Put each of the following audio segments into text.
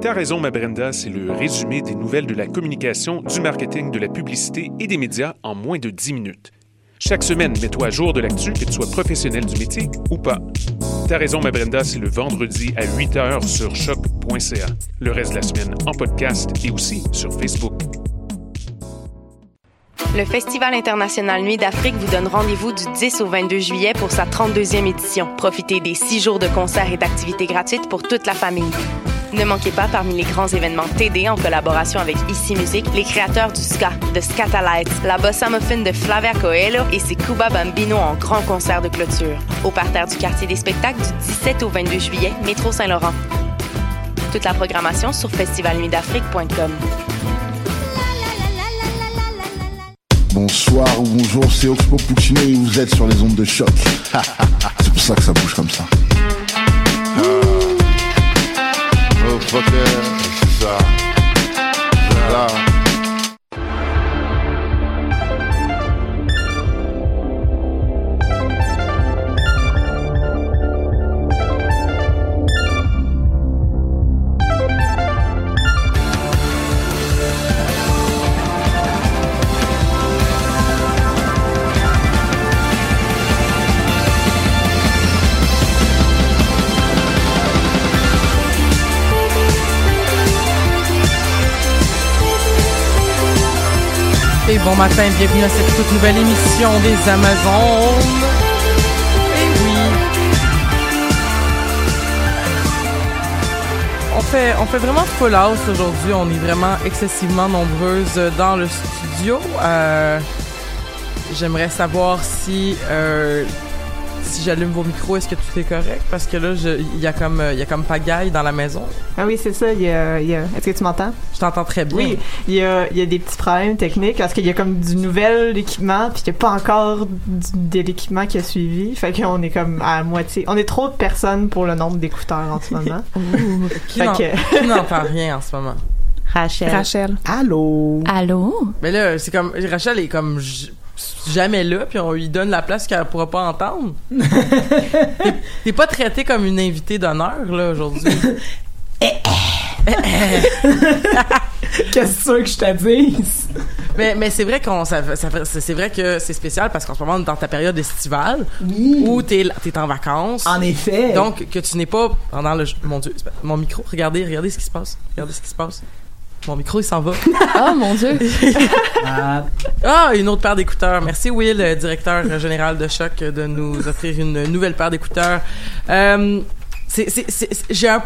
T'as raison, ma Brenda, c'est le résumé des nouvelles de la communication, du marketing, de la publicité et des médias en moins de 10 minutes. Chaque semaine, mets-toi à jour de l'actu, que tu sois professionnel du métier ou pas. T'as raison, ma Brenda, c'est le vendredi à 8h sur choc.ca. Le reste de la semaine en podcast et aussi sur Facebook. Le Festival international Nuit d'Afrique vous donne rendez-vous du 10 au 22 juillet pour sa 32e édition. Profitez des six jours de concerts et d'activités gratuites pour toute la famille. Ne manquez pas parmi les grands événements TD en collaboration avec Ici Musique, les créateurs du ska, de Scatalites, la bossa muffin de Flavia Coelho et ses Cuba Bambino en grand concert de clôture. Au parterre du quartier des spectacles du 17 au 22 juillet, métro Saint-Laurent. Toute la programmation sur festivalnuitdafrique.com. Bonsoir ou bonjour, c'est Oxpo Puccino et vous êtes sur les ondes de choc. c'est pour ça que ça bouge comme ça. Motherfucker, c'est ça. Voilà. Et bon matin, bienvenue à cette toute nouvelle émission des Amazones. Et oui. On fait, on fait vraiment full house aujourd'hui. On est vraiment excessivement nombreuses dans le studio. Euh, J'aimerais savoir si euh, si j'allume vos micros, est-ce que tout est correct? Parce que là, il y a comme il y a comme pagaille dans la maison. Ah oui, c'est ça. Il y a, il y a- Est-ce que tu m'entends? Je t'entends très bien. Oui, il y a, il y a des petits problèmes techniques parce qu'il y a comme du nouvel équipement puis il n'y a pas encore du- de l'équipement qui a suivi. Fait qu'on est comme à moitié. On est trop de personnes pour le nombre d'écouteurs en ce moment. Qui Fait n'en- que- qui n'entend rien en ce moment? Rachel. Rachel. Allô? Allô? Mais là, c'est comme Rachel est comme j- jamais là, puis on lui donne la place qu'elle pourra pas entendre. T'es- pas traité comme une invitée d'honneur là aujourd'hui. Qu'est-ce que je te dise? mais mais c'est vrai qu'on ça, ça c'est vrai que c'est spécial parce qu'en ce moment on est dans ta période estivale où t'es t'es en vacances. En effet. Donc que tu n'es pas pendant le mon dieu, mon micro, regardez, regardez ce qui se passe. Regardez ce qui se passe. Mon micro, il s'en va. Oh mon dieu! Ah, une autre paire d'écouteurs. Merci Will, euh, directeur général de Choc, euh, de nous offrir une nouvelle paire d'écouteurs. Euh, c'est, c'est, c'est, c'est- j'ai un,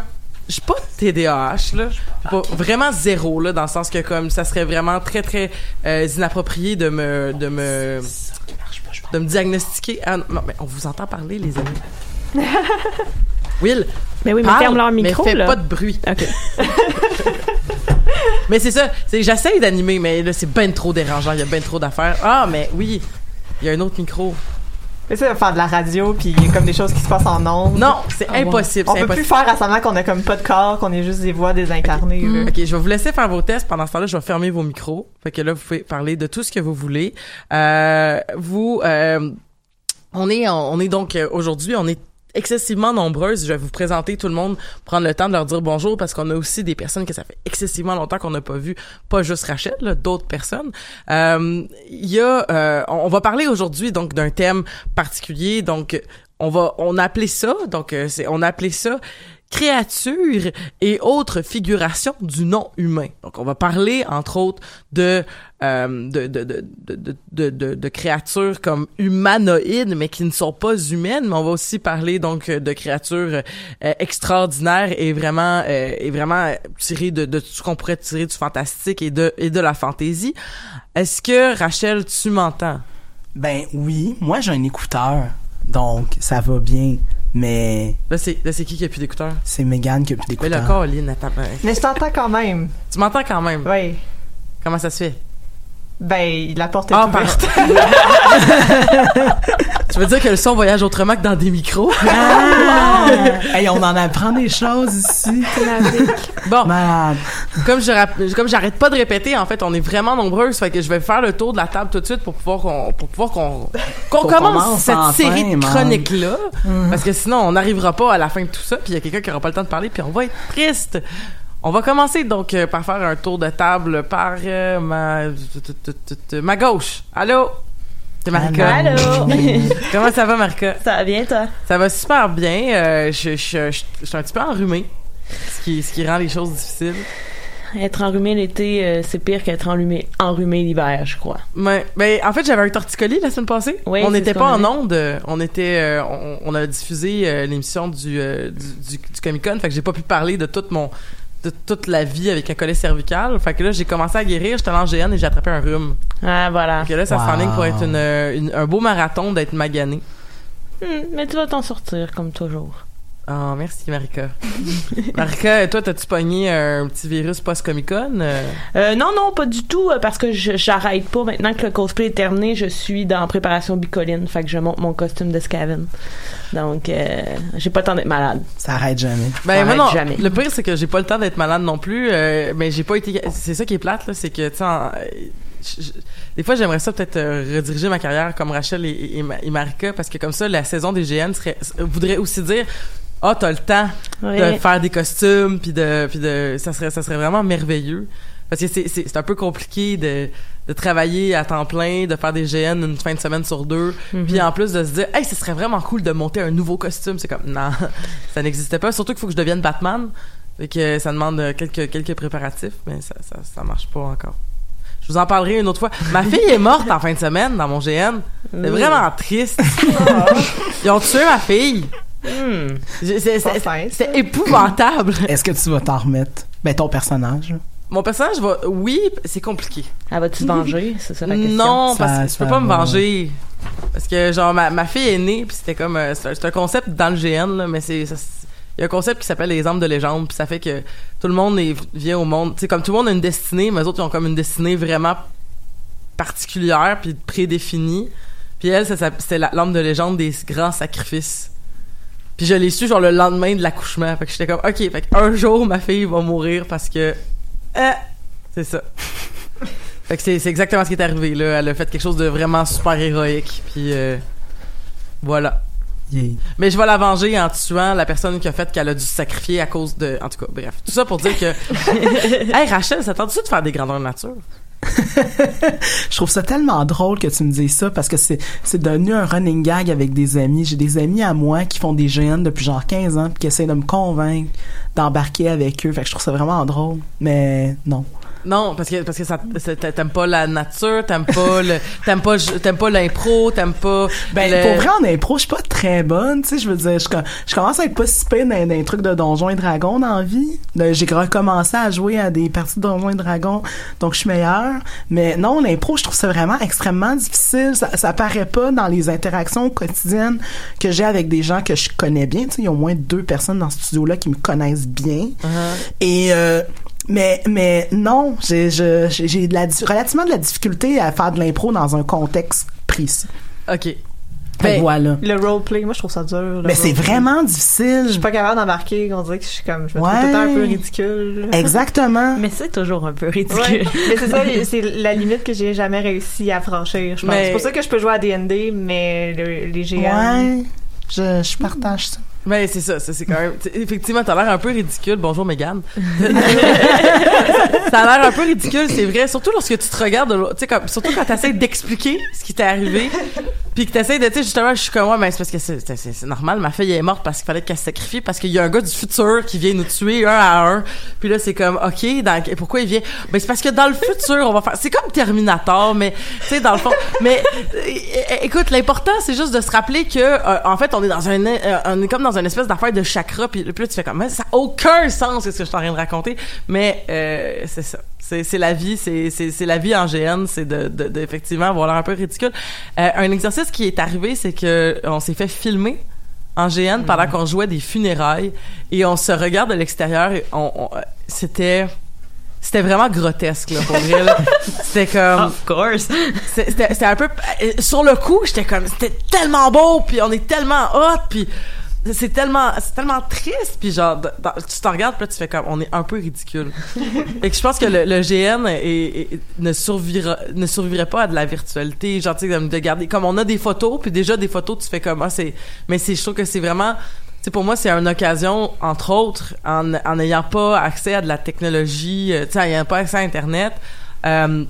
j'ai pas de TDAH là, pas vraiment zéro là, dans le sens que comme ça serait vraiment très très euh, inapproprié de me, de me, de me diagnostiquer. Ah, non, mais on vous entend parler les amis. Will, Mais oui, mais parle, ferme leur mais micro, fais là. pas de bruit. OK. Mais c'est ça, c'est j'essaye d'animer, mais là c'est ben trop dérangeant, il y a ben trop d'affaires. Ah, mais oui, il y a un autre micro. Mais ça, faire de la radio puis il y a comme des choses qui se passent en ondes. Non, c'est impossible, On peut plus impossible. faire à semblant qu'on a comme pas de corps, qu'on est juste des voix désincarnées. là. Ok, je vais vous laisser faire vos tests. Pendant ce temps-là, je vais fermer vos micros. Fait que là, vous pouvez parler de tout ce que vous voulez. Euh, vous, euh, on est, on est donc euh, aujourd'hui, on est excessivement nombreuses. Je vais vous présenter tout le monde, prendre le temps de leur dire bonjour parce qu'on a aussi des personnes que ça fait excessivement longtemps qu'on n'a pas vu, pas juste Rachel, d'autres personnes. Euh, Il y a, euh, on va parler aujourd'hui donc d'un thème particulier. Donc, on va, on a appelé ça, donc euh, c'est, on a appelé ça créatures et autres figurations du non humain. Donc, on va parler, entre autres, de, euh, de, de, de, de créatures comme humanoïdes, mais qui ne sont pas humaines, mais on va aussi parler, donc, de créatures euh, extraordinaires et vraiment, euh, et vraiment tirées de, de tout ce qu'on pourrait tirer du fantastique et de, et de la fantaisie. Est-ce que, Rachel, tu m'entends? Ben oui, moi j'ai un écouteur, donc ça va bien. Mais Là, c'est, là, c'est qui qui a plus d'écouteurs? c'est Megan qui a plus Mais le corps, Lynn, attends, Mais je t'entends quand même. Tu m'entends quand même? Oui. Comment ça se fait? Ben, la porte est Ah, ouverte. Tu veux dire que le son voyage autrement que dans des micros? Ah! hey, on en apprend des choses ici. Bon, Malade. Comme je rap- comme j'arrête pas de répéter, en fait, on est vraiment nombreuses, fait que je vais faire le tour de la table tout de suite pour pouvoir qu'on pour pouvoir qu'on qu'on Qu'on commence commence cette enfin, série de man. chroniques là, parce que sinon on n'arrivera pas à la fin de tout ça, puis il y a quelqu'un qui aura pas le temps de parler, puis on va être triste. On va commencer donc euh, par faire un tour de table par euh, ma ma gauche. Allô? C'est Marika. Allô? Comment ça va, Marika? Ça va bien, toi? Ça va super bien. Euh, je, je, je, je suis un petit peu enrhumé, ce qui, ce qui rend les choses difficiles. Être enrhumé l'été, euh, c'est pire qu'être enrhumé, enrhumé l'hiver, je crois. Mais, ben, en fait, j'avais un torticolis la semaine passée. Oui, on n'était pas en onde. On était, euh, on, on a diffusé euh, l'émission du, du, du, du Comic Con. Fait que j'ai pas pu parler de toute mon, de toute la vie avec un collet cervical. Fait que là, j'ai commencé à guérir. J'étais en GN et j'ai attrapé un rhume. Ah, voilà. Fait que là, ça Wow. s'enligne pour être une, une- un beau marathon d'être magané. Hmm, mais tu vas t'en sortir, comme toujours. Ah, merci, Marika. Marika, toi, t'as-tu pogné un petit virus post-Comic Con? Euh, Euh, non, non, pas du tout, euh, parce que je- j'arrête pas. Maintenant que le cosplay est terminé, je suis dans préparation bicoline, fait que je monte mon costume de Scaven. Donc, euh, j'ai pas le temps d'être malade. Ça arrête jamais. Ben moi Arrête non. jamais. Le pire c'est que j'ai pas le temps d'être malade non plus, euh, mais j'ai pas été. C'est ça qui est plate là, c'est que tu des fois j'aimerais ça peut-être euh, rediriger ma carrière comme Rachel et, et, Ma- et Marika parce que comme ça la saison des GN serait voudrait aussi dire ah t'as le temps de faire des costumes puis de puis de ça serait ça serait vraiment merveilleux parce que c'est c'est un peu compliqué de de travailler à temps plein, de faire des GN une fin de semaine sur deux, Mhm. puis en plus de se dire, hey, ce serait vraiment cool de monter un nouveau costume. C'est comme, non, ça n'existait pas. Surtout qu'il faut que je devienne Batman. Fait que ça demande euh, quelques, quelques préparatifs, mais ça, ça, ça marche pas encore. Je vous en parlerai une autre fois. Ma fille est morte en fin de semaine dans mon GN. C'est vraiment triste. Ils ont tué ma fille. Hmm. C'est épouvantable. Est-ce que tu vas t'en remettre? Ben ton personnage. Mon personnage va, oui, c'est compliqué. Elle va-tu se venger? C'est ça la question. Non, Ça- parce que je peux pas me venger. Parce que, genre, ma, ma fille est née, puis c'était comme... euh, C'est un, concept dans le GN, là, mais c'est... Il y a un concept qui s'appelle les âmes de légende, puis ça fait que tout le monde est, vient au monde... Tu comme tout le monde a une destinée, mais eux autres, ils ont comme une destinée vraiment particulière, puis prédéfinie. Puis elle, la- l'âme de légende des grands sacrifices. Puis je l'ai su, genre, le lendemain de l'accouchement. Fait que j'étais comme, OK, fait un jour, ma fille va mourir parce que... Euh, c'est ça. Fait que c'est exactement ce qui est arrivé là. Elle a fait quelque chose de vraiment super héroïque. Puis euh, voilà. Yeah. Mais je vais la venger en tuant la personne qui a fait qu'elle a dû se sacrifier à cause de. En tout cas, bref. Tout ça pour dire que. hey Rachel, ça tente-tu de faire des grandeurs nature? Je trouve ça tellement drôle que tu me dises ça parce que c'est c'est devenu un running gag avec des amis. J'ai des amis à moi qui font des GN depuis genre 15 ans puis qui essaient de me convaincre d'embarquer avec eux. Fait que je trouve ça vraiment drôle. Mais non. Non, parce que parce que ça t'aimes pas la nature, t'aimes pas le t'aimes pas t'aimes pas l'impro, t'aimes pas Ben, le- pour vrai, en impro, je suis pas très bonne, tu sais, je veux dire, je, com- je commence à être pas si pire dans, dans les trucs de Donjons et Dragons dans la vie. Là, J'ai recommencé à jouer à des parties de Donjons et Dragons, donc je suis meilleure. Mais non, l'impro, je trouve ça vraiment extrêmement difficile. Ça, ça paraît pas dans les interactions quotidiennes que j'ai avec des gens que je connais bien. Tu sais, il y a au moins deux personnes dans ce studio-là qui me connaissent bien. Uh-huh. Et euh, mais mais non, j'ai de la relativement de la difficulté à faire de l'impro dans un contexte précis. OK. Ben, voilà. Le roleplay, moi, je trouve ça dur. Mais c'est vraiment difficile. Je suis pas capable d'embarquer. On dirait que je suis comme. Je me Ouais. trouve tout le temps un peu ridicule. Exactement. Mais c'est toujours un peu Ouais. ridicule. mais c'est ça, c'est la limite que j'ai jamais réussi à franchir. Je pense. Mais- C'est pour ça que je peux jouer à D&D, mais le- les GN. Ouais. Je, je partage ça. Ben c'est ça, ça c'est quand même. Effectivement, t'as l'air un peu ridicule. Bonjour Megan. ça a l'air un peu ridicule, c'est vrai. Surtout lorsque tu te regardes, tu sais, surtout quand t'essaies d'expliquer ce qui t'est arrivé. Puis que t'essayes de, tu sais, justement, je suis comme, ouais, ben, c'est parce que c'est, c'est, c'est normal, ma fille est morte parce qu'il fallait qu'elle se sacrifie, parce qu'il y a un gars du futur qui vient nous tuer un à un. Puis là, c'est comme, OK, dans, pourquoi il vient? Ben, c'est parce que dans le futur, on va faire, c'est comme Terminator, mais, tu sais, dans le fond, mais, écoute, l'important, c'est juste de se rappeler que, euh, en fait, on est dans un, euh, on est comme dans une espèce d'affaire de chakra, puis, puis là, tu fais comme, ça a aucun sens, ce que je suis en train de raconter, mais, euh, c'est ça. C'est, c'est la vie, c'est, c'est, c'est la vie en GN, c'est de, de, de effectivement l'air un peu ridicule. Euh, un exercice qui est arrivé, c'est que on s'est fait filmer en GN pendant qu'on jouait des funérailles et on se regarde de l'extérieur et on, on- c'était c'était vraiment grotesque là pour vrai c'était comme Of course. c'était un peu euh, sur le coup j'étais comme c'était tellement beau puis on est tellement hot puis c'est tellement c'est tellement triste puis genre dans- tu te regardes puis là tu fais comme on est un peu ridicule. Et que je pense que le, le GN est- est- ne survivra ne survivrait pas à de la virtualité genre tu sais comme de garder comme on a des photos puis déjà des photos tu fais comme ah c'est mais c'est je trouve que c'est vraiment tu sais, pour moi, c'est une occasion, entre autres, en en n'ayant pas accès à de la technologie, euh, tu sais, en n'ayant pas accès à Internet, euh,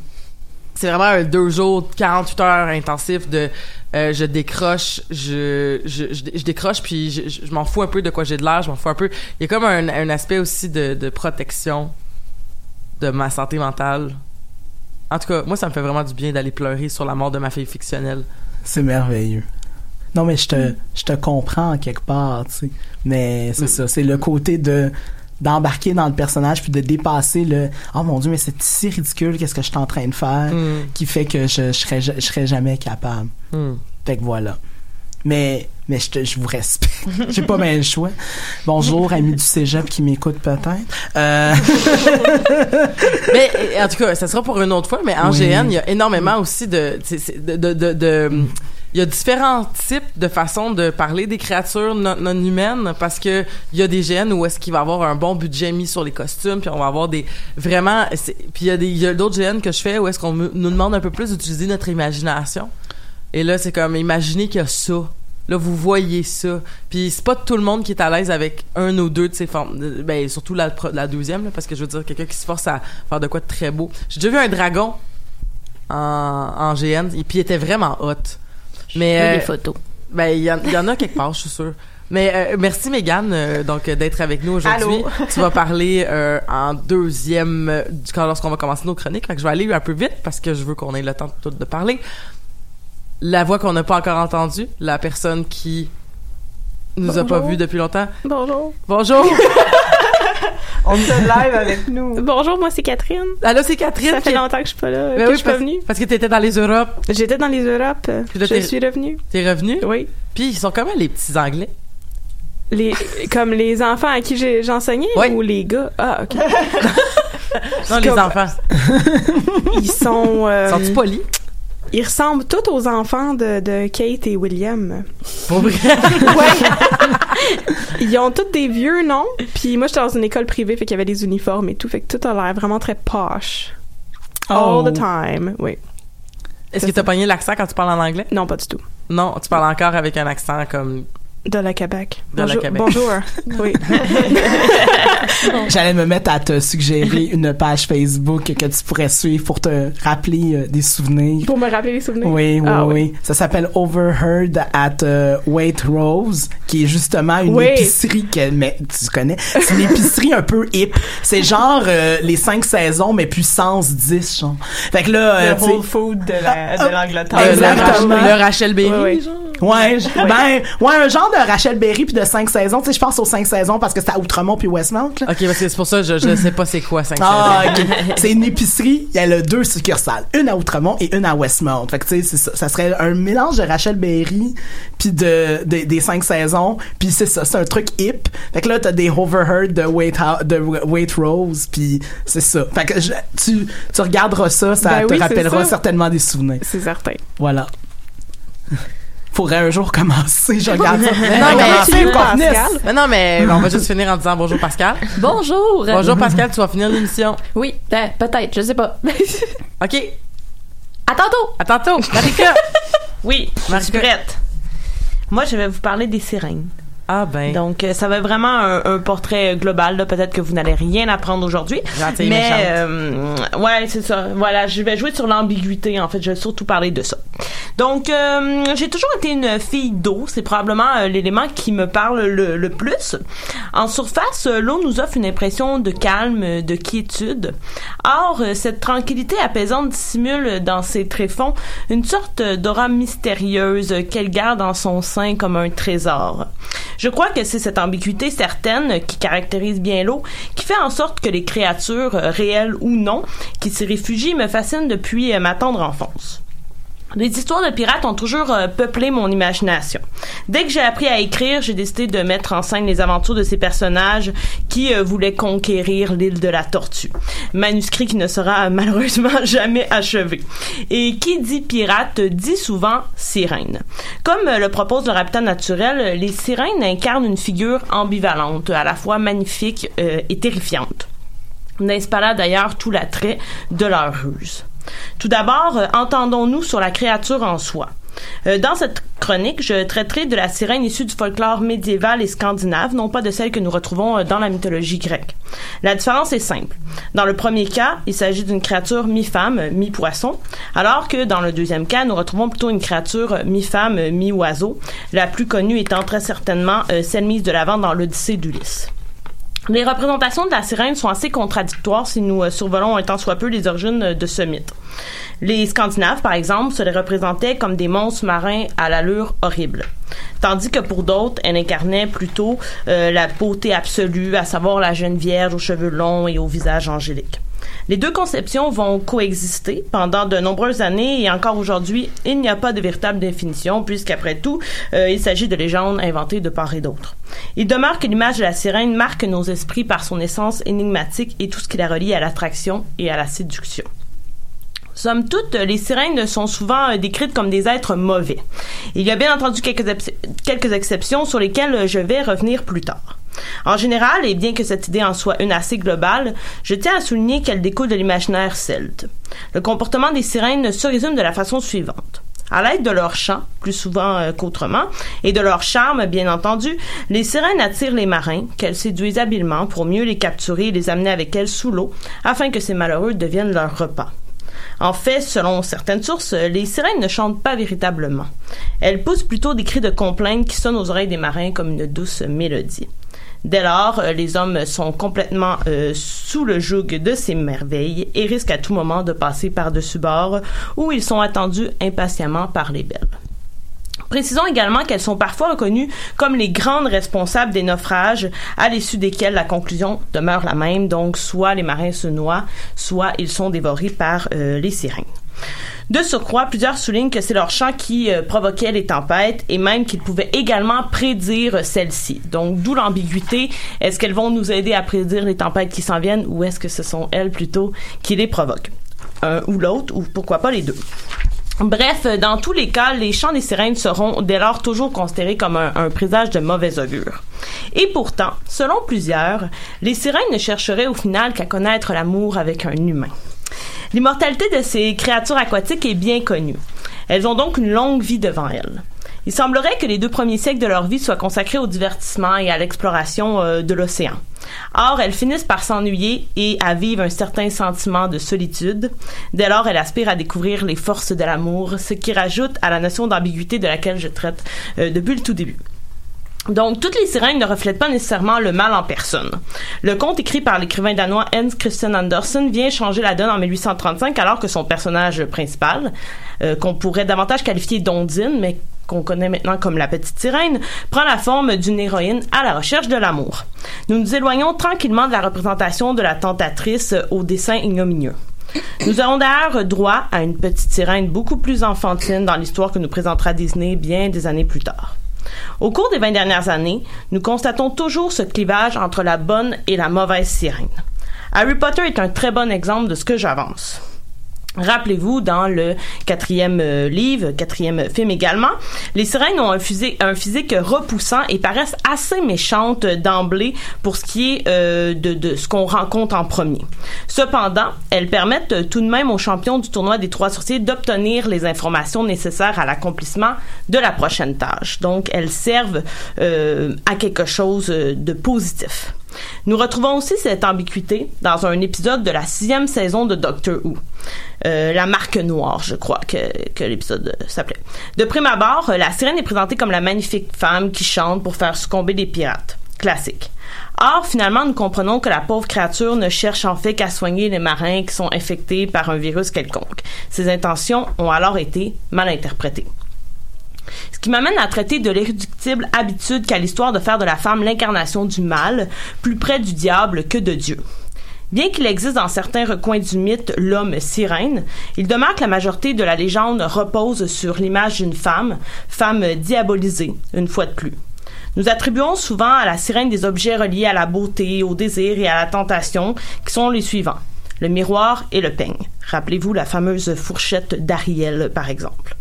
c'est vraiment un deux jours, 48 heures intensif de euh, je décroche, je, je, je, je décroche, puis je, je, je m'en fous un peu de quoi j'ai de l'air, je m'en fous un peu. Il y a comme un, un aspect aussi de, de protection de ma santé mentale. En tout cas, moi, ça me fait vraiment du bien d'aller pleurer sur la mort de ma fille fictionnelle. C'est merveilleux. Non, mais je te, je te comprends en quelque part, tu sais. Mais c'est ça, c'est le côté de d'embarquer dans le personnage puis de dépasser le oh mon dieu mais c'est si ridicule qu'est-ce que je suis en train de faire? Mm. qui fait que je, je serais je serais jamais capable Mm. fait que voilà mais mais je, te, je vous respecte j'ai pas bien le choix bonjour amis du cégep qui m'écoutent peut-être euh, mais en tout cas, ça sera pour une autre fois. Mais en Oui. GN, il y a énormément aussi de, de, de- il y a différents types de façons de parler des créatures non, humaines parce que il y a des GN où est-ce qu'il va avoir un bon budget mis sur les costumes puis on va avoir des vraiment puis il y a des d'autres GN que je fais où est-ce qu'on nous demande un peu plus d'utiliser notre imagination et là c'est comme imaginez qu'il y a ça Là, vous voyez ça. Puis c'est pas tout le monde qui est à l'aise avec un ou deux de ces formes. de- Ben, surtout la deuxième, là, parce que je veux dire, quelqu'un qui se force à faire de quoi de très beau. J'ai déjà vu un dragon en, en GN, et puis il était vraiment hot. Mais, J'ai euh, des photos. Ben, il y, en- il y en a quelque part, je suis sûre. Mais euh, merci Mégane euh, donc euh, d'être avec nous aujourd'hui. Tu vas parler en deuxième du quand lorsqu'on va commencer nos chroniques. Fait que je vais aller un peu vite parce que je veux qu'on ait le temps de tout de parler. La voix qu'on n'a pas encore entendue, la personne qui nous a pas vus depuis longtemps. Bonjour. Bonjour. On est live avec nous. Bonjour, moi c'est Catherine. Allô, c'est Catherine. Ça fait qui- longtemps que je suis pas là, Ben que oui, je suis pas venue? Parce que t'étais dans les Europes. J'étais dans les Europes. Puis là, je suis revenue. T'es revenu? Oui. Puis ils sont comment les petits Anglais? Les, comme les enfants à qui j'enseignais Oui. ou les gars? Ah, ok. Non, les Comme- enfants. Ils sont. euh, Sont-ils polis? Ils ressemblent tous aux enfants de, de Kate et William. Pour vrai? Ils ont tous des vieux noms. Puis moi, j'étais dans une école privée, fait qu'il y avait des uniformes et tout. Fait que tout a l'air vraiment très posh. Oh. All the time. Oui. Est-ce que t'as pogné l'accent quand tu parles en anglais? Non, pas du tout. Non, tu parles encore avec un accent comme... De la Québec. De la bonjour. Québec. Bonjour. oui. J'allais me mettre à te suggérer une page Facebook que tu pourrais suivre pour te rappeler euh, des souvenirs. Pour me rappeler les souvenirs? Oui, oui, Ah, oui. Ça s'appelle Overheard at euh, Waitrose, qui est justement une Oui. épicerie que mais tu connais. C'est une épicerie un peu hip. C'est genre euh, les cinq saisons mais puissance 10 genre. Fait que là euh, Le Whole Food de la- de l'Angleterre. Le, Exactement. le Rachel Berry, Ouais, ouais. genre? Ouais, ben, ouais, un genre de Rachel Berry puis de cinq saisons. Tu sais, je pense aux cinq saisons parce que c'est à Outremont puis Westmount. Là. OK, parce que c'est pour ça que je, je sais pas c'est quoi 5 Ah, ok. c'est une épicerie. Il y a deux succursales, une à Outremont et une à Westmount. Fait que tu sais, ça, ça serait un mélange de Rachel Berry puis de, de- des cinq saisons. Puis c'est ça, c'est un truc hip. Fait que là t'as des overheard de Wait de Waitrose puis c'est ça. Fait que je- tu tu regarderas ça, ça Ben te oui, rappellera ça. certainement des souvenirs. C'est certain. Voilà. Faudrait un jour commencer, je regarde ça. Mais non, mais-. Pascal. Mais non, mais on va juste finir en disant bonjour Pascal. Bonjour. Bonjour Pascal, tu vas finir l'émission. Oui, ben, peut-être, je sais pas. OK, à tantôt. à tantôt. Marika. Oui, je suis prête. Moi, je vais vous parler des sirènes. Ah ben, Donc, euh, ça va être vraiment un, un portrait global. là. Peut-être que vous n'allez rien apprendre aujourd'hui. Gentille Mais, euh, ouais, c'est ça. Voilà, je vais jouer sur l'ambiguïté. En fait, je vais surtout parler de ça. Donc, euh, j'ai toujours été une fille d'eau. C'est probablement euh, l'élément qui me parle le, le plus. En surface, euh, l'eau nous offre une impression de calme, euh, de quiétude. Or, euh, cette tranquillité apaisante dissimule dans ses tréfonds une sorte d'aura mystérieuse qu'elle garde en son sein comme un trésor. Je crois que c'est cette ambiguïté certaine qui caractérise bien l'eau qui fait en sorte que les créatures, réelles ou non, qui s'y réfugient me fascinent depuis ma tendre enfance. Les histoires de pirates ont toujours euh, peuplé mon imagination. Dès que j'ai appris à écrire, j'ai décidé de mettre en scène les aventures de ces personnages qui euh, voulaient conquérir l'île de la Tortue. Manuscrit qui ne sera euh, malheureusement jamais achevé. Et qui dit pirate dit souvent sirène. Comme le propose le Habitat naturel, les sirènes incarnent une figure ambivalente, à la fois magnifique et terrifiante n'inspirant d'ailleurs tout l'attrait de leur ruse? Tout d'abord, euh, entendons-nous sur la créature en soi. Euh, dans cette chronique, je traiterai de la sirène issue du folklore médiéval et scandinave, non pas de celle que nous retrouvons euh, dans la mythologie grecque. La différence est simple. Dans le premier cas, il s'agit d'une créature mi-femme, mi-poisson, alors que dans le deuxième cas, nous retrouvons plutôt une créature mi-femme, mi-oiseau, la plus connue étant très certainement celle mise de l'avant dans l'Odyssée d'Ulysse. Les représentations de la sirène sont assez contradictoires si nous euh, survolons un tant soit peu les origines euh, de ce mythe. Les Scandinaves, par exemple, se les représentaient comme des monstres marins à l'allure horrible. Tandis que pour d'autres, elle incarnait plutôt euh, la beauté absolue, à savoir la jeune vierge aux cheveux longs et au visage angélique. Les deux conceptions vont coexister pendant de nombreuses années et encore aujourd'hui, il n'y a pas de véritable définition puisqu'après tout, euh, il s'agit de légendes inventées de part et d'autre. Il demeure que l'image de la sirène marque nos esprits par son essence énigmatique et tout ce qui la relie à l'attraction et à la séduction. Somme toute, les sirènes sont souvent euh, décrites comme des êtres mauvais. Il y a bien entendu quelques, ex- quelques exceptions sur lesquelles je vais revenir plus tard. En général, et bien que cette idée en soit une assez globale, je tiens à souligner qu'elle découle de l'imaginaire celte. Le comportement des sirènes se résume de la façon suivante. À l'aide de leur chant, plus souvent euh, qu'autrement, et de leur charme, bien entendu, les sirènes attirent les marins, qu'elles séduisent habilement pour mieux les capturer et les amener avec elles sous l'eau, afin que ces malheureux deviennent leur repas. En fait, selon certaines sources, les sirènes ne chantent pas véritablement. Elles poussent plutôt des cris de complainte qui sonnent aux oreilles des marins comme une douce mélodie. Dès lors, euh, les hommes sont complètement euh, sous le joug de ces merveilles et risquent à tout moment de passer par-dessus bord où ils sont attendus impatiemment par les belles. Précisons également qu'elles sont parfois reconnues comme les grandes responsables des naufrages à l'issue desquels la conclusion demeure la même, donc soit les marins se noient, soit ils sont dévorés par euh, les sirènes. De surcroît, plusieurs soulignent que c'est leur chant qui euh, provoquait les tempêtes et même qu'ils pouvaient également prédire celles-ci. Donc, d'où l'ambiguïté. Est-ce qu'elles vont nous aider à prédire les tempêtes qui s'en viennent ou est-ce que ce sont elles plutôt qui les provoquent? Un ou l'autre, ou pourquoi pas les deux? Bref, dans tous les cas, les chants des sirènes seront dès lors toujours considérés comme un, un présage de mauvais augure. Et pourtant, selon plusieurs, les sirènes ne chercheraient au final qu'à connaître l'amour avec un humain. L'immortalité de ces créatures aquatiques est bien connue. Elles ont donc une longue vie devant elles. Il semblerait que les deux premiers siècles de leur vie soient consacrés au divertissement et à l'exploration euh, de l'océan. Or, elles finissent par s'ennuyer et à vivre un certain sentiment de solitude. Dès lors, elles aspirent à découvrir les forces de l'amour, ce qui rajoute à la notion d'ambiguïté de laquelle je traite euh, depuis le tout début. Donc, toutes les sirènes ne reflètent pas nécessairement le mal en personne. Le conte écrit par l'écrivain danois Hans Christian Andersen vient changer la donne en 1835 alors que son personnage principal, euh, qu'on pourrait davantage qualifier d'Ondine, mais qu'on connaît maintenant comme la petite sirène, prend la forme d'une héroïne à la recherche de l'amour. Nous nous éloignons tranquillement de la représentation de la tentatrice au dessin ignominieux. Nous aurons d'ailleurs droit à une petite sirène beaucoup plus enfantine dans l'histoire que nous présentera Disney bien des années plus tard. Au cours des 20 dernières années, nous constatons toujours ce clivage entre la bonne et la mauvaise sirène. Harry Potter est un très bon exemple de ce que j'avance. Rappelez-vous, dans le quatrième euh, livre, quatrième film également, les sirènes ont un physique, repoussant et paraissent assez méchantes d'emblée pour ce qui est euh, de, de ce qu'on rencontre en premier. Cependant, elles permettent tout de même aux champions du tournoi des trois sorciers d'obtenir les informations nécessaires à l'accomplissement de la prochaine tâche. Donc, elles servent euh, à quelque chose de positif. Nous retrouvons aussi cette ambiguïté dans un épisode de la sixième saison de Doctor Who. Euh, la marque noire, je crois que, que l'épisode s'appelait. De prime abord, la sirène est présentée comme la magnifique femme qui chante pour faire succomber des pirates. Classique. Or, finalement, nous comprenons que la pauvre créature ne cherche en fait qu'à soigner les marins qui sont infectés par un virus quelconque. Ses intentions ont alors été mal interprétées. Ce qui m'amène à traiter de l'irréductible habitude qu'a l'histoire de faire de la femme l'incarnation du mal, plus près du diable que de Dieu. Bien qu'il existe dans certains recoins du mythe l'homme sirène, il demeure que la majorité de la légende repose sur l'image d'une femme, femme diabolisée, une fois de plus. Nous attribuons souvent à la sirène des objets reliés à la beauté, au désir et à la tentation, qui sont les suivants. Le miroir et le peigne. Rappelez-vous la fameuse fourchette d'Ariel, par exemple.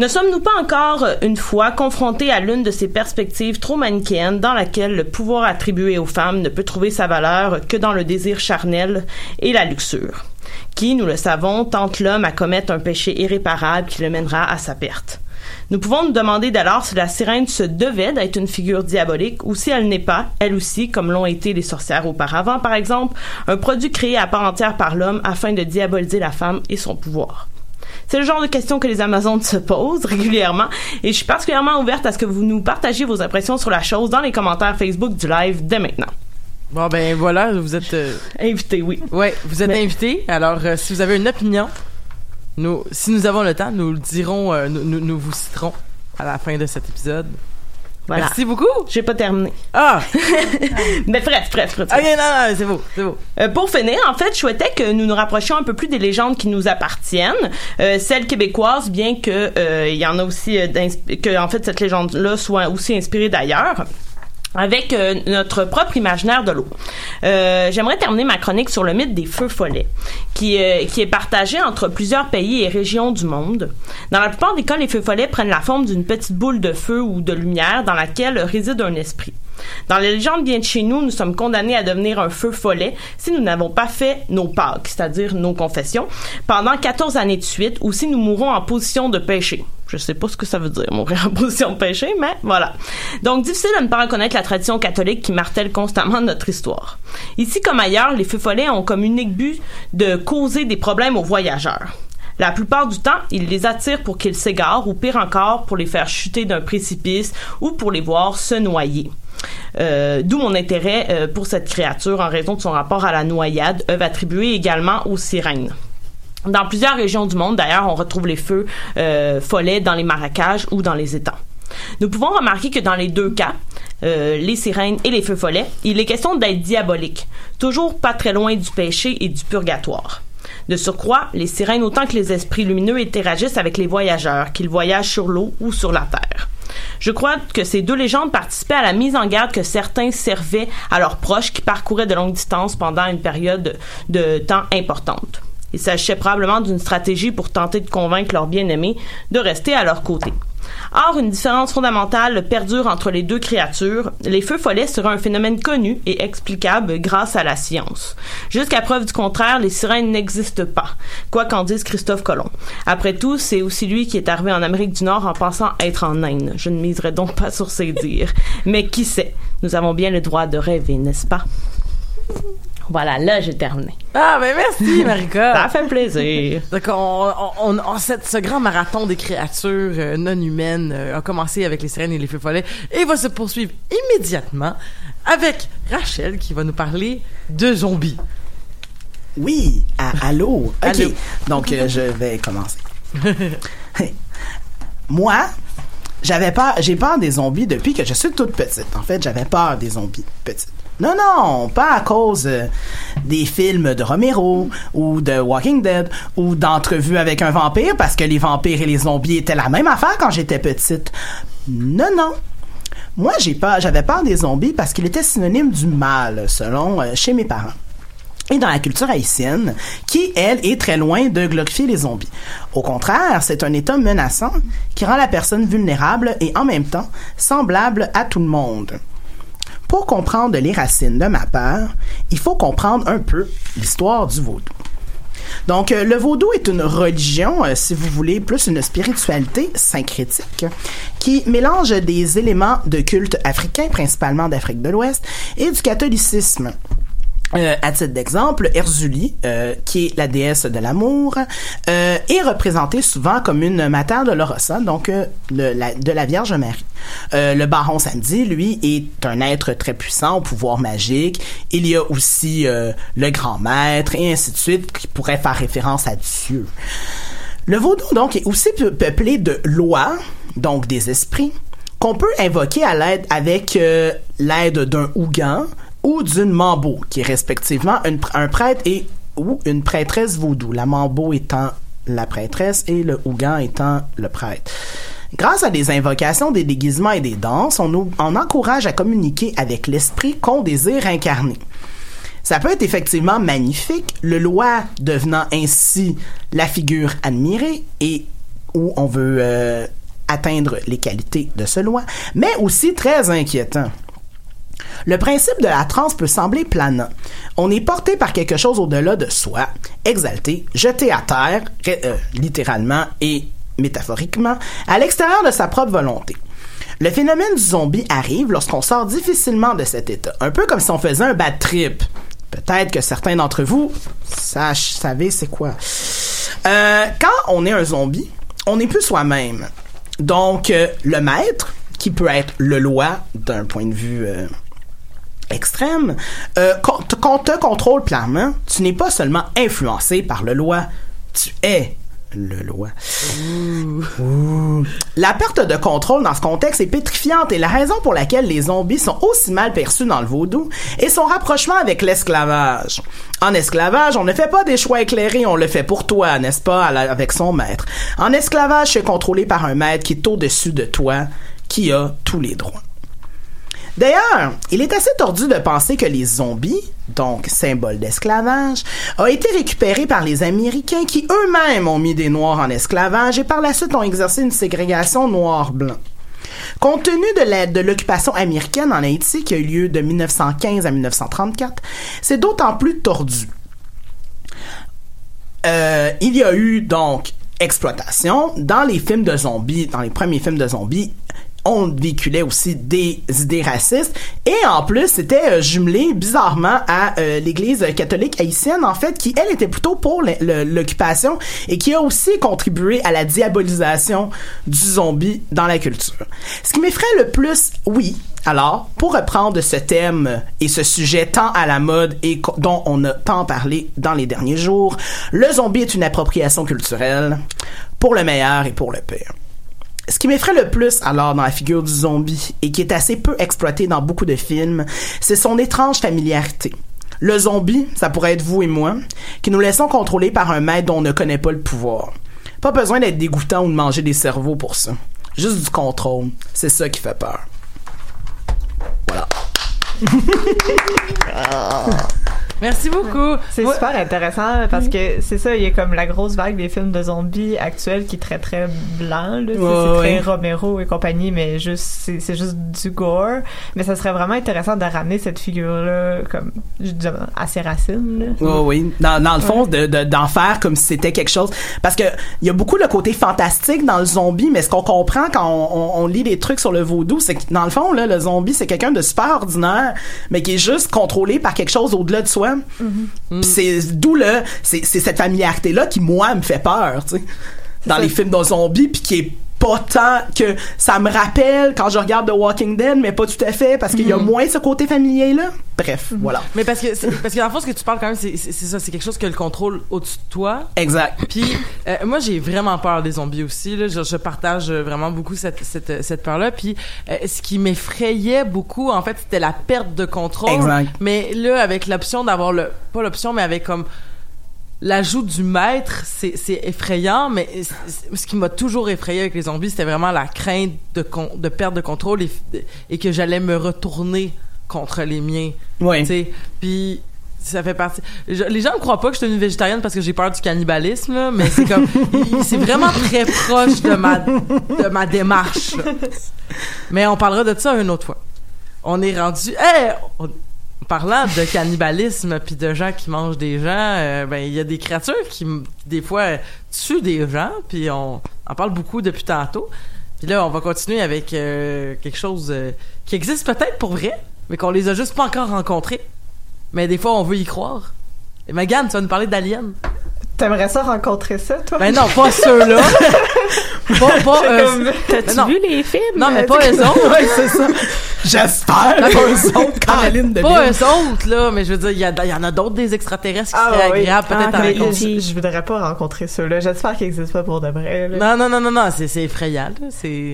Ne sommes-nous pas encore euh, une fois confrontés à l'une de ces perspectives trop manichéennes dans laquelle le pouvoir attribué aux femmes ne peut trouver sa valeur que dans le désir charnel et la luxure, qui, nous le savons, tente l'homme à commettre un péché irréparable qui le mènera à sa perte. Nous pouvons nous demander d'alors si la sirène se devait d'être une figure diabolique ou si elle n'est pas, elle aussi, comme l'ont été les sorcières auparavant, par exemple, un produit créé à part entière par l'homme afin de diaboliser la femme et son pouvoir. C'est le genre de questions que les Amazones se posent régulièrement et je suis particulièrement ouverte à ce que vous nous partagiez vos impressions sur la chose dans les commentaires Facebook du live dès maintenant. Bon ben voilà, vous êtes euh, invité, oui. Ouais, vous êtes invité. Alors euh, si vous avez une opinion, nous, si nous avons le temps, nous le dirons, euh, nous, nous, nous vous citerons à la fin de cet épisode. Voilà. Merci beaucoup. J'ai pas terminé. Ah! Mais bref, bref, bref. Ok, non, non, c'est beau, c'est beau. Euh, pour finir, en fait, je souhaitais que nous nous rapprochions un peu plus des légendes qui nous appartiennent, euh, celles québécoises, bien que euh, il y en a aussi que en fait cette légende-là soit aussi inspirée d'ailleurs avec euh, notre propre imaginaire de l'eau. Euh, J'aimerais terminer ma chronique sur le mythe des feux follets, qui, euh, qui est partagé entre plusieurs pays et régions du monde. Dans la plupart des cas, les feux follets prennent la forme d'une petite boule de feu ou de lumière dans laquelle réside un esprit. Dans les légendes bien de chez nous, nous sommes condamnés à devenir un feu follet si nous n'avons pas fait nos Pâques, c'est-à-dire nos confessions, pendant 14 années de suite ou si nous mourons en position de péché. Je sais pas ce que ça veut dire, mourir en position de péché, mais voilà. Donc, difficile de ne pas reconnaître la tradition catholique qui martèle constamment notre histoire. Ici comme ailleurs, les feux follets ont comme unique but de causer des problèmes aux voyageurs. La plupart du temps, ils les attirent pour qu'ils s'égarent ou pire encore pour les faire chuter d'un précipice ou pour les voir se noyer. Euh, D'où mon intérêt euh, pour cette créature en raison de son rapport à la noyade, œuvre attribuée également aux sirènes. Dans plusieurs régions du monde, d'ailleurs, on retrouve les feux euh, follets dans les marécages ou dans les étangs. Nous pouvons remarquer que dans les deux cas, les sirènes et les feux follets, il est question d'être diabolique, toujours pas très loin du péché et du purgatoire. De surcroît, les sirènes autant que les esprits lumineux interagissent avec les voyageurs, qu'ils voyagent sur l'eau ou sur la terre. Je crois que ces deux légendes participaient à la mise en garde que certains servaient à leurs proches qui parcouraient de longues distances pendant une période de temps importante. Il s'agissait probablement d'une stratégie pour tenter de convaincre leurs bien-aimés de rester à leur côté. Or, une différence fondamentale perdure entre les deux créatures. Les feux follets seraient un phénomène connu et explicable grâce à la science. Jusqu'à preuve du contraire, les sirènes n'existent pas, quoi qu'en dise Christophe Colomb. Après tout, c'est aussi lui qui est arrivé en Amérique du Nord en pensant être en Inde. Je ne miserai donc pas sur ses dires. Mais qui sait, nous avons bien le droit de rêver, n'est-ce pas? Voilà, là, j'ai terminé. Ah, ben merci, Marika. Ça fait plaisir. Donc, on, on, on- cette- ce grand marathon des créatures euh, non humaines euh, a commencé avec les sirènes et les feux follets et va se poursuivre immédiatement avec Rachel qui va nous parler de zombies. Oui, à- allô? OK. Allô. Donc, euh, je vais commencer. Moi, j'avais peur, j'ai peur des zombies depuis que je suis toute petite. En fait, j'avais peur des zombies petites. Non, non, pas à cause euh, des films de Romero ou de Walking Dead ou d'entrevues avec un vampire parce que les vampires et les zombies étaient la même affaire quand j'étais petite. Non, non. Moi, j'ai peur, j'avais peur des zombies parce qu'il était synonyme du mal, selon euh, chez mes parents et dans la culture haïtienne, qui, elle, est très loin de glorifier les zombies. Au contraire, c'est un état menaçant qui rend la personne vulnérable et en même temps semblable à tout le monde. Pour comprendre les racines de ma peur, il faut comprendre un peu l'histoire du vaudou. Donc, euh, le vaudou est une religion, euh, si vous voulez, plus une spiritualité syncrétique, qui mélange des éléments de culte africain, principalement d'Afrique de l'Ouest, et du catholicisme. Euh, à titre d'exemple, Erzulie, euh, qui est la déesse de l'amour, euh, est représentée souvent comme une mater de l'Orosa, donc euh, de, la, Vierge Marie. Euh, le Baron Samedi, lui, est un être très puissant au pouvoir magique. Il y a aussi euh, le Grand Maître et ainsi de suite, qui pourrait faire référence à Dieu. Le vaudou, donc, est aussi peu- peuplé de lois, donc des esprits, qu'on peut invoquer à l'aide avec l'aide d'un ougan ou d'une mambo, qui est respectivement un prêtre et ou une prêtresse vaudou. La mambo étant la prêtresse et le ougan étant le prêtre. Grâce à des invocations, des déguisements et des danses, on encourage à communiquer avec l'esprit qu'on désire incarner. Ça peut être effectivement magnifique, le loi devenant ainsi la figure admirée et où on veut euh, atteindre les qualités de ce loi, mais aussi très inquiétant. Le principe de la transe peut sembler planant. On est porté par quelque chose au-delà de soi, exalté, jeté à terre, euh, littéralement et métaphoriquement, à l'extérieur de sa propre volonté. Le phénomène du zombie arrive lorsqu'on sort difficilement de cet état, un peu comme si on faisait un bad trip. Peut-être que certains d'entre vous sach- savez c'est quoi. Euh, quand on est un zombie, on n'est plus soi-même. Donc, euh, le maître, qui peut être le loi d'un point de vue extrême, euh, qu'on te- qu'on te contrôle pleinement, tu n'es pas seulement influencé par le loi, tu es le loi. Ouh. La perte de contrôle dans ce contexte est pétrifiante et la raison pour laquelle les zombies sont aussi mal perçus dans le vaudou est son rapprochement avec l'esclavage. En esclavage, on ne fait pas des choix éclairés, on le fait pour toi, n'est-ce pas, avec son maître. En esclavage, c'est contrôlé par un maître qui est au-dessus de toi, qui a tous les droits. D'ailleurs, il est assez tordu de penser que les zombies, donc symbole d'esclavage, ont été récupérés par les Américains qui eux-mêmes ont mis des Noirs en esclavage et par la suite ont exercé une ségrégation noir-blanc. Compte tenu de l'occupation américaine en Haïti qui a eu lieu de 1915 à 1934, c'est d'autant plus tordu. Euh, il y a eu donc exploitation dans les films de zombies, dans les premiers films de zombies. On véhiculait aussi des idées racistes et en plus c'était euh, jumelé bizarrement à euh, l'Église catholique haïtienne en fait qui elle était plutôt pour l'occupation et qui a aussi contribué à la diabolisation du zombie dans la culture. Ce qui m'effraie le plus, oui, alors, pour reprendre ce thème et ce sujet tant à la mode et dont on a tant parlé dans les derniers jours, le zombie est une appropriation culturelle pour le meilleur et pour le pire. Ce qui m'effraie le plus alors dans la figure du zombie et qui est assez peu exploité dans beaucoup de films, c'est son étrange familiarité. Le zombie, ça pourrait être vous et moi, qui nous laissons contrôler par un maître dont on ne connaît pas le pouvoir. Pas besoin d'être dégoûtant ou de manger des cerveaux pour ça. Juste du contrôle. C'est ça qui fait peur. Voilà. Merci beaucoup. C'est super intéressant parce que c'est ça, il y a comme la grosse vague des films de zombies actuels qui est très très blanc, là, Ouais, c'est ouais. très Romero et compagnie, mais juste c'est c'est juste du gore. Mais ça serait vraiment intéressant de ramener cette figure-là comme je dis, à ses racines. Là. Oui, oui. Dans, dans le fond, de, de- d'en faire comme si c'était quelque chose. Parce que il y a beaucoup le côté fantastique dans le zombie, mais ce qu'on comprend quand on, on- on lit des trucs sur le vaudou, c'est que dans le fond, là, le zombie, c'est quelqu'un de super ordinaire, mais qui est juste contrôlé par quelque chose au-delà de soi. Puis c'est d'où le, c'est, cette familiarité-là qui, moi, me fait peur, tu sais. Dans les films de zombies, puis qui est pas tant que ça me rappelle quand je regarde The Walking Dead, mais pas tout à fait, parce qu'il y a Mhm. moins ce côté familier-là. Bref, voilà. Mais parce que, parce que dans le fond, ce que tu parles quand même, c'est ça, c'est quelque chose que le contrôle au-dessus de toi. Exact. Puis, euh, moi, j'ai vraiment peur des zombies aussi. Là. Je, je partage euh, vraiment beaucoup cette, cette, cette peur-là. Puis, euh, ce qui m'effrayait beaucoup, en fait, c'était la perte de contrôle. Exact. Mais là, avec l'option d'avoir le... Pas l'option, mais avec comme... L'ajout du maître, c'est effrayant, mais ce qui m'a toujours effrayé avec les zombies, c'était vraiment la crainte de, con- de perte de contrôle et, et que j'allais me retourner contre les miens. Oui. Tu sais, puis ça fait partie. je- les gens ne croient pas que je suis une végétarienne parce que j'ai peur du cannibalisme, là, mais c'est comme, c'est vraiment très proche de ma de ma démarche. là. Mais on parlera de ça une autre fois. On est rendu, hey, on, on parlant de cannibalisme puis de gens qui mangent des gens, euh, ben il y a des créatures qui des fois tuent des gens, puis on en parle beaucoup depuis tantôt. Puis là, on va continuer avec euh, quelque chose euh, qui existe peut-être pour vrai, mais qu'on les a juste pas encore rencontrés. Mais des fois, on veut y croire. Et Megan, tu vas nous parler d'aliens. T'aimerais ça rencontrer ça, toi? Ben non, pas ceux-là. pas, euh, comme- T'as-tu vu les films? Non, mais Euh, pas eux autres. Ouais, c'est ça. J'espère. Pas eux autres, Caroline de Pas eux autres, là, mais je veux dire, il y, a- il y en a d'autres des extraterrestres qui Ah, seraient oui. agréables peut-être Ah, à rencontrer. je, je voudrais pas rencontrer ceux-là. J'espère qu'ils existent pas pour de vrai. là. Non, non, non, non, non, c'est, c'est effrayant, là, c'est...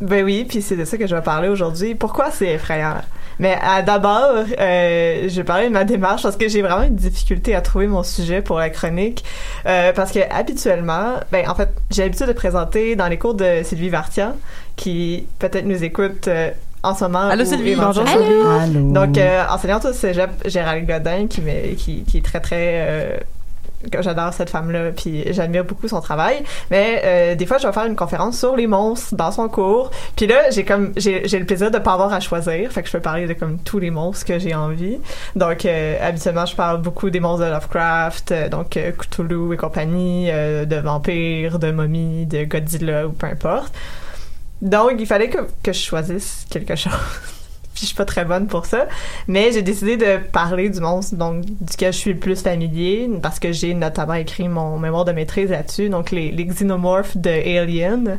Ben oui, puis c'est de ça que je vais parler aujourd'hui. Pourquoi c'est effrayant? Mais euh, d'abord, euh, je vais parler de ma démarche parce que j'ai vraiment une difficulté à trouver mon sujet pour la chronique. Euh, parce que habituellement, ben en fait, j'ai l'habitude de présenter dans les cours de Sylvie Vartian, qui peut-être nous écoute euh, en ce moment. Allô, Sylvie. Bonjour, Sylvie. Allô. Donc, euh, enseignante au cégep, Gérald Godin, qui, qui, qui est très, très... j'adore cette femme-là, puis j'admire beaucoup son travail. Mais euh, des fois, je vais faire une conférence sur les monstres dans son cours. Puis là, j'ai comme j'ai j'ai le plaisir de pas avoir à choisir, fait que je peux parler de comme tous les monstres que j'ai envie. Donc, euh, habituellement, je parle beaucoup des monstres de Lovecraft, euh, donc euh, Cthulhu et compagnie, euh, de vampires, de momies, de Godzilla ou peu importe. Donc, il fallait que, que je choisisse quelque chose. Puis je suis pas très bonne pour ça, mais j'ai décidé de parler du monstre donc duquel je suis le plus familier parce que j'ai notamment écrit mon mémoire de maîtrise là-dessus, donc les, les de Alien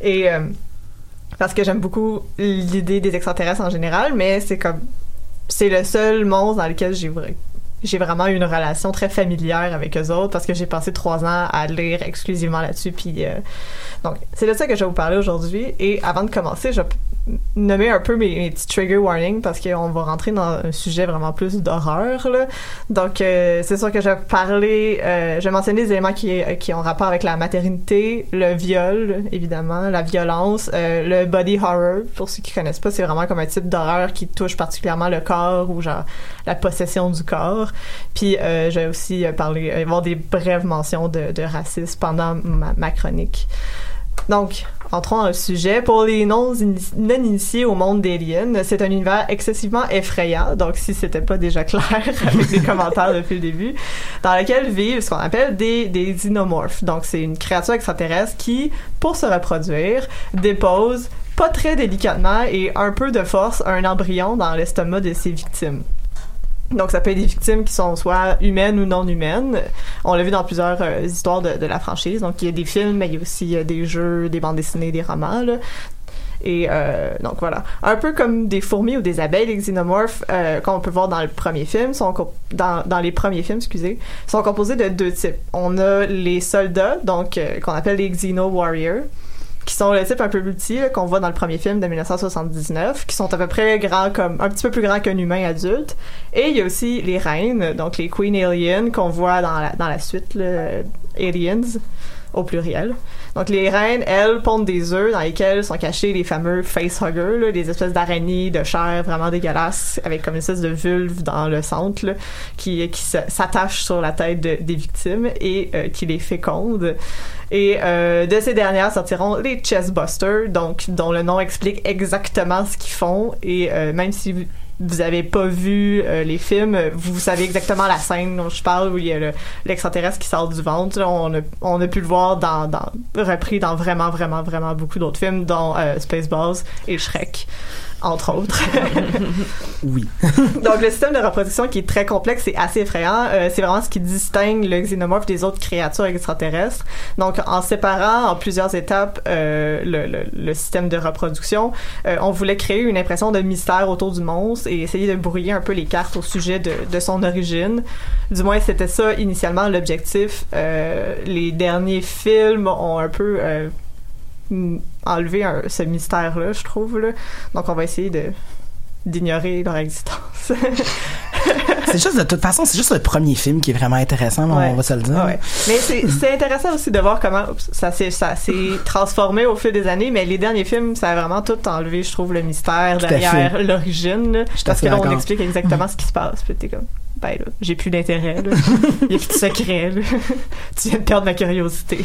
et euh, parce que j'aime beaucoup l'idée des extraterrestres en général, mais c'est comme c'est le seul monstre dans lequel j'ai vra- j'ai vraiment eu une relation très familière avec eux autres parce que j'ai passé trois ans à lire exclusivement là-dessus. Euh, donc c'est de ça que je vais vous parler aujourd'hui. Et avant de commencer, je nommer un peu mes, mes trigger warnings parce qu'on va rentrer dans un sujet vraiment plus d'horreur. là. Donc euh, c'est sûr que je vais parler, euh, je vais mentionner des éléments qui, qui ont rapport avec la maternité, le viol évidemment, la violence, euh, le body horror. Pour ceux qui connaissent pas, c'est vraiment comme un type d'horreur qui touche particulièrement le corps ou genre la possession du corps. Puis euh, je vais aussi euh, parler, euh, avoir des brèves mentions de, de racisme pendant ma chronique. Donc, entrons dans sujet. Pour les non- non initiés au monde d'Alien, c'est un univers excessivement effrayant, donc si c'était pas déjà clair avec les commentaires depuis le début, dans lequel vivent ce qu'on appelle des, des xénomorphes. Donc, c'est une créature extraterrestre qui, pour se reproduire, dépose pas très délicatement et un peu de force un embryon dans l'estomac de ses victimes. Donc, ça peut être des victimes qui sont soit humaines ou non humaines. On l'a vu dans plusieurs euh, histoires de, la franchise. Donc, il y a des films, mais il y a aussi euh, des jeux, des bandes dessinées, des romans. Et euh, donc voilà, un peu comme des fourmis ou des abeilles, les xénomorphes qu'on peut voir dans le premier film, sont dans, dans les premiers films, excusez, sont composés de deux types. On a les soldats, donc qu'on appelle les Xeno Warriors, qui sont le type un peu plus qu'on voit dans le premier film de 1979, qui sont à peu près grands comme un petit peu plus grands qu'un humain adulte. Et il y a aussi les reines, donc les Queen Aliens qu'on voit dans la, dans la suite, là, Aliens au pluriel. Donc les reines, elles, pondent des œufs dans lesquels sont cachés les fameux facehuggers, là, des espèces d'araignées de chair vraiment dégueulasses avec comme une espèce de vulve dans le centre là, qui, qui s'attache sur la tête de- des victimes et euh, qui les féconde. Et euh, de ces dernières sortiront les Chestbusters, donc dont le nom explique exactement ce qu'ils font et euh, même si vous avez pas vu euh, les films, vous savez exactement la scène dont je parle où il y a le- l'extraterrestre qui sort du ventre. On a, on a pu le voir dans, dans repris dans vraiment vraiment vraiment beaucoup d'autres films, dont euh, Spaceballs et Shrek entre autres. oui. Donc le système de reproduction qui est très complexe et assez effrayant, euh, c'est vraiment ce qui distingue le xénomorphe des autres créatures extraterrestres. Donc en séparant en plusieurs étapes euh, le, le, le système de reproduction, euh, on voulait créer une impression de mystère autour du monstre et essayer de brouiller un peu les cartes au sujet de, de son origine. Du moins c'était ça initialement l'objectif. Les derniers films ont un peu mm, un- ce mystère-là, je trouve. Là. Donc on va essayer de d'ignorer leur existence. C'est juste, de toute façon, c'est juste le premier film qui est vraiment intéressant, Ouais. on va se le dire. Ouais. Mais c'est intéressant aussi de voir comment ça s'est ça s'est transformé au fil des années. Mais les derniers films, ça a vraiment tout enlevé, je trouve, le mystère Tout derrière l'origine. Parce que là, on explique exactement ce qui se passe. Puis t'es comme, ben là, j'ai plus d'intérêt. Il y a plus de secret. là. tu viens de perdre ma curiosité.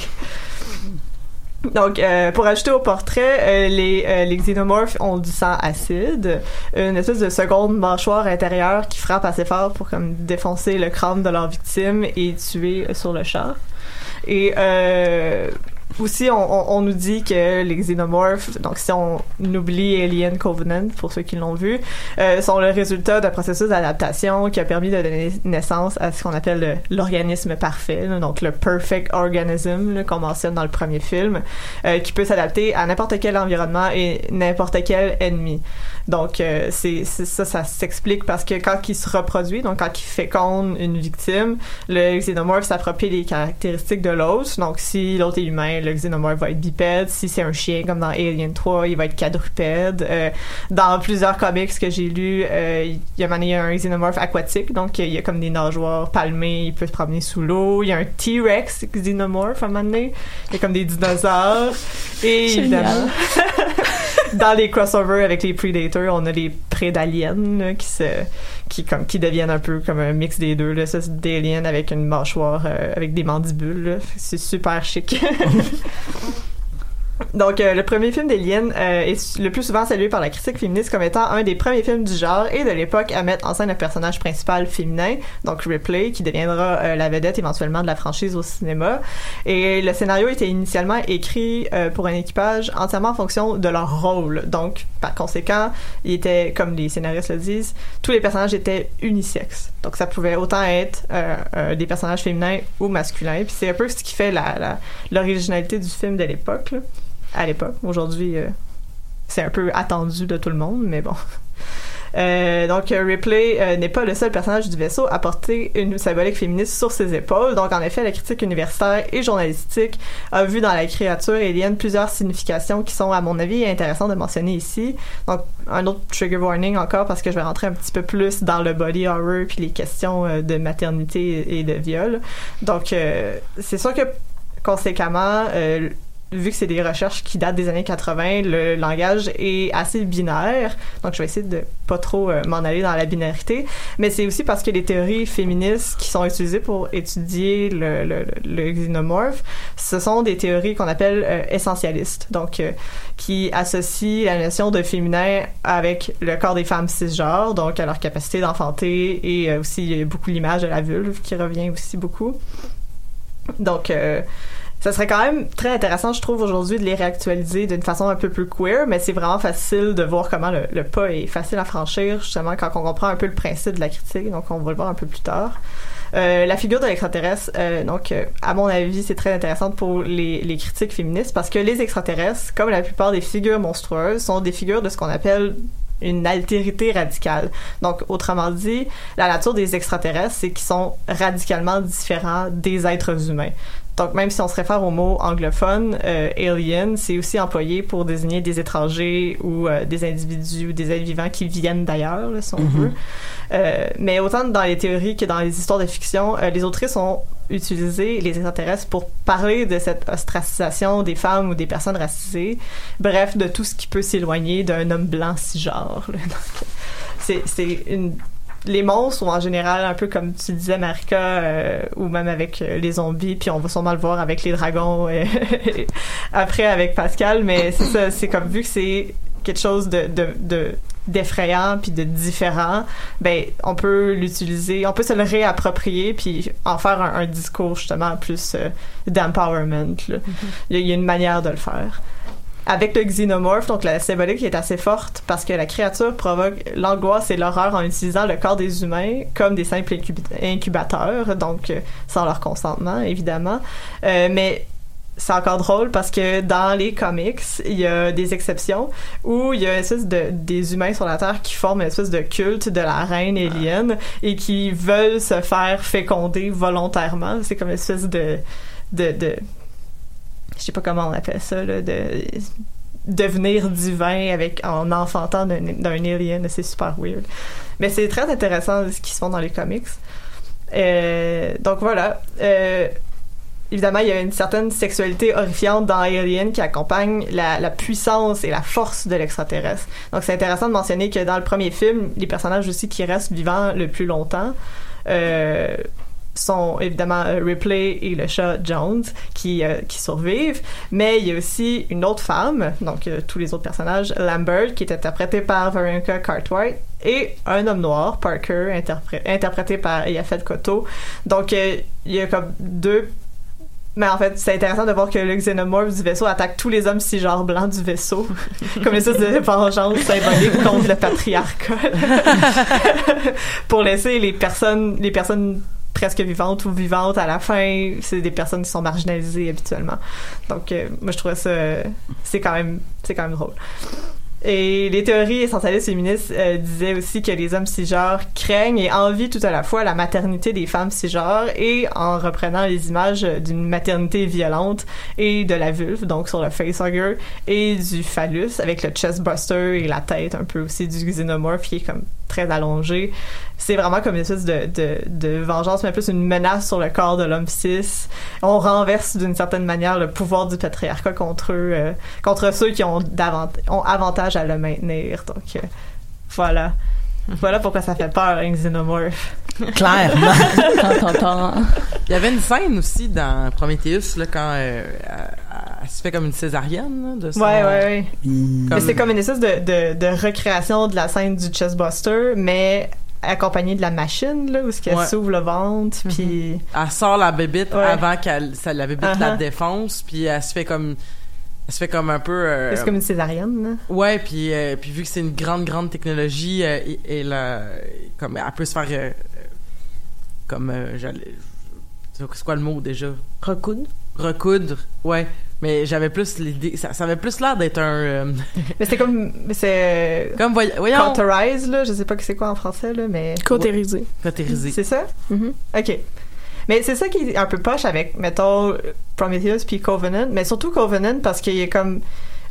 Donc, euh, pour ajouter au portrait, euh, les, euh, les xénomorphes ont du sang acide, une espèce de seconde mâchoire intérieure qui frappe assez fort pour comme défoncer le crâne de leur victime et tuer sur le champ. Et euh, aussi, on, nous dit que les xénomorphes, donc si on oublie Alien Covenant, pour ceux qui l'ont vu, euh, sont le résultat d'un processus d'adaptation qui a permis de donner naissance à ce qu'on appelle le- l'organisme parfait, donc le perfect organism qu'on mentionne dans le premier film, euh, qui peut s'adapter à n'importe quel environnement et n'importe quel ennemi. Donc, euh, c'est ça, ça s'explique parce que quand il se reproduit, donc quand il féconde une victime, le xénomorphe s'approprie des caractéristiques de l'autre. Donc, si l'autre est humain, xénomorphe va être bipède. Si c'est un chien, comme dans Alien 3, il va être quadrupède. Euh, dans plusieurs comics que j'ai lus, euh, il y a un moment donné, il y a un xénomorphe aquatique, donc il y a comme des nageoires palmées, il peut se promener sous l'eau. Il y a un T-Rex xénomorphe à un moment donné. Il y a comme des dinosaures. Et évidemment, dans les crossovers avec les Predators, on a les prédaliens qui se qui comme qui deviennent un peu comme un mix des deux là, ça c'est des aliens avec une mâchoire euh, avec des mandibules c'est super chic. Donc, euh, le premier film d'Alien euh, est le plus souvent salué par la critique féministe comme étant un des premiers films du genre et de l'époque à mettre en scène un personnage principal féminin, donc Ripley, qui deviendra euh, la vedette éventuellement de la franchise au cinéma. Et le scénario était initialement écrit pour un équipage entièrement en fonction de leur rôle. Donc, par conséquent, il était, comme les scénaristes le disent, tous les personnages étaient unisexes. Donc, ça pouvait autant être des personnages féminins ou masculins. Puis c'est un peu ce qui fait la- la- l'originalité du film de l'époque. À l'époque. Aujourd'hui, euh, c'est un peu attendu de tout le monde, mais bon. Euh, donc euh, Ripley n'est pas le seul personnage du vaisseau à porter une symbolique féministe sur ses épaules. Donc en effet, la critique universitaire et journalistique a vu dans la créature alien plusieurs significations qui sont à mon avis intéressantes de mentionner ici. Donc un autre trigger warning encore parce que je vais rentrer un petit peu plus dans le body horror puis les questions de maternité et de viol. Donc c'est sûr que conséquemment vu que c'est des recherches qui datent des années 80, le langage est assez binaire. Donc, je vais essayer de pas trop euh, m'en aller dans la binarité. Mais c'est aussi parce que les théories féministes qui sont utilisées pour étudier le, le, xénomorphe, ce sont des théories qu'on appelle euh, essentialistes. Donc, euh, qui associent la notion de féminin avec le corps des femmes cisgenres, donc à leur capacité d'enfanter et aussi beaucoup l'image de la vulve qui revient aussi beaucoup. Donc, ça serait quand même très intéressant, je trouve, aujourd'hui de les réactualiser d'une façon un peu plus queer, mais c'est vraiment facile de voir comment le, pas est facile à franchir, justement, quand on comprend un peu le principe de la critique, donc on va le voir un peu plus tard. Euh, la figure de l'extraterrestre, euh, donc, euh, à mon avis, c'est très intéressante pour les critiques féministes parce que les extraterrestres, comme la plupart des figures monstrueuses, sont des figures de ce qu'on appelle une altérité radicale. Donc, autrement dit, la nature des extraterrestres, c'est qu'ils sont radicalement différents des êtres humains. Donc, même si on se réfère au mot anglophone, euh, alien, c'est aussi employé pour désigner des étrangers ou euh, des individus ou des êtres vivants qui viennent d'ailleurs, si on Mhm. veut. Euh, mais autant dans les théories que dans les histoires de fiction, les autrices ont utilisé les extraterrestres pour parler de cette ostracisation des femmes ou des personnes racisées, bref, de tout ce qui peut s'éloigner d'un homme blanc cisgenre. c'est c'est une les monstres sont en général un peu comme tu disais Marika euh, ou même avec euh, les zombies puis on va sûrement le voir avec les dragons euh, après avec Pascal mais c'est ça c'est comme vu que c'est quelque chose de, de, de d'effrayant puis de différent ben on peut l'utiliser on peut se le réapproprier puis en faire un, un discours justement plus euh, d'empowerment a- il y a une manière de le faire avec le xénomorphe, donc la symbolique est assez forte parce que la créature provoque l'angoisse et l'horreur en utilisant le corps des humains comme des simples incub- incubateurs, donc euh, sans leur consentement, évidemment. Euh, mais c'est encore drôle parce que dans les comics, il y a des exceptions où il y a une espèce de des humains sur la Terre qui forment une espèce de culte de la reine alien et qui veulent se faire féconder volontairement. C'est comme une espèce de de, de je sais pas comment on appelle ça de devenir divin avec en enfantant d'un alien c'est super weird. Mais c'est très intéressant ce qui se fait dans les comics. Euh, donc voilà. Euh, évidemment il y a une certaine sexualité horrifiante dans Alien qui accompagne la, la puissance et la force de l'extraterrestre. Donc c'est intéressant de mentionner que dans le premier film les personnages aussi qui restent vivants le plus longtemps euh, sont évidemment euh, Ripley et le chat Jones qui, euh, qui survivent. Mais il y a aussi une autre femme, donc euh, tous les autres personnages, Lambert, qui est interprété par Veronica Cartwright, et un homme noir, Parker, interpré- interprété par Yafet Koto. Donc, il y a comme deux mais en fait, c'est intéressant de voir que le xénomorphe du vaisseau attaque tous les hommes cisgenres blancs du vaisseau, comme une sorte de vengeance symbolique contre le patriarcat, pour laisser les personnes, les personnes presque vivantes ou vivantes à la fin, c'est des personnes qui sont marginalisées habituellement. Donc, euh, moi, je trouvais ça, c'est quand même, c'est quand même drôle. Et les théories essentialistes féministes euh, disaient aussi que les hommes cisgenres craignent et envient tout à la fois la maternité des femmes cisgenres et en reprenant les images d'une maternité violente et de la vulve, donc sur le facehugger, et du phallus avec le chestbuster et la tête un peu aussi du xénomorphe qui est comme très allongé. C'est vraiment comme une espèce de, de, de vengeance, mais plus une menace sur le corps de l'homme cis. On renverse d'une certaine manière le pouvoir du patriarcat contre eux, euh, contre ceux qui ont, davant- ont avantage à le maintenir. Donc euh, voilà. Voilà pourquoi ça fait peur, un xénomorphe. Clairement. Il y avait une scène aussi dans Prometheus, là, quand euh, elle, elle se fait comme une césarienne, là, de son... Ouais, ouais, ouais. Comme- Mais C'est comme une espèce de, de, de recréation de la scène du chestbuster, mais accompagnée de la machine, là, où ce qu'elle Ouais. s'ouvre le ventre, puis... Elle sort la bébite Ouais. avant qu'elle ça, la bébite la Uh-huh. défonce, puis elle se fait comme elle se fait comme un peu euh, C'est comme une césarienne, là. Ouais, puis euh, puis vu que c'est une grande grande technologie euh, et, et la- comme elle peut se faire euh, euh, comme euh, j'allais c'est quoi le mot déjà? Recoudre. Recoudre, ouais. Mais j'avais plus l'idée, ça, ça avait plus l'air d'être un. euh, Mais c'est comme... C'est... Comme, voy- voyons. Cauterize, là, je sais pas que c'est quoi en français, là, mais... Cautérisé. Cautérisé. C'est ça? Mhm. OK. Mais c'est ça qui est un peu poche avec, mettons, Prometheus puis Covenant, mais surtout Covenant parce qu'il y a comme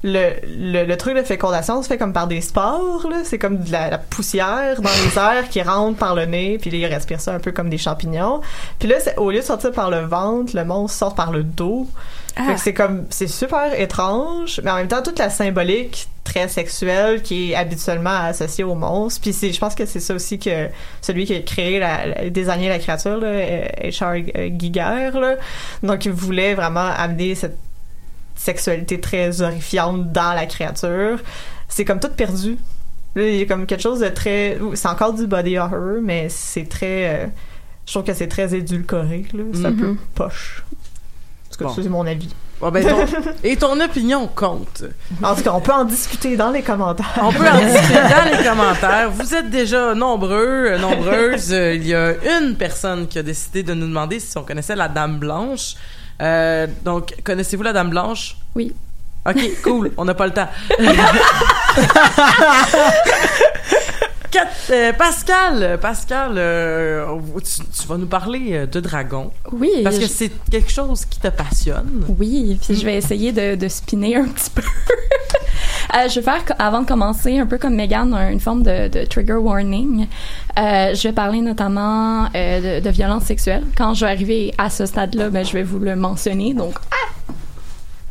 le, le, le truc de fécondation se fait comme par des spores, là. C'est comme de la, la poussière dans les airs qui rentre par le nez, puis là, il respire ça un peu comme des champignons. Puis là, c'est- au lieu de sortir par le ventre, le monstre sort par le dos. Que c'est comme, c'est super étrange, mais en même temps, toute la symbolique très sexuelle qui est habituellement associée au monstre. Puis je pense que c'est ça aussi que celui qui a créé la, la- désigné la créature, là, euh, H.R. Giger, là. Donc, il voulait vraiment amener cette sexualité très horrifiante dans la créature. C'est comme tout perdu. Là, il y a comme quelque chose de très, c'est encore du body horror, mais c'est très, euh, je trouve que c'est très édulcoré, là. C'est un peu poche. En tout cas, Bon. c'est mon avis. Bon, ben, ton- et ton opinion compte. En tout cas, on peut en discuter dans les commentaires. On peut en discuter dans les commentaires. Vous êtes déjà nombreux, euh, nombreuses. Euh, Il y a une personne qui a décidé de nous demander si on connaissait la Dame Blanche. Euh, donc, connaissez-vous la Dame Blanche? Oui. OK, cool. On n'a pas le temps. Kat- euh, Pascal, Pascal, euh, tu, tu vas nous parler euh, de dragon. Oui. Parce que je- c'est quelque chose qui te passionne. Oui, puis je vais essayer de, de spinner un petit peu. Euh, je vais faire, avant de commencer, un peu comme Megan, un- une forme de, de trigger warning. Je vais parler notamment de, de violence sexuelle. Quand je vais arriver à ce stade-là, ben, je vais vous le mentionner. Donc, ah!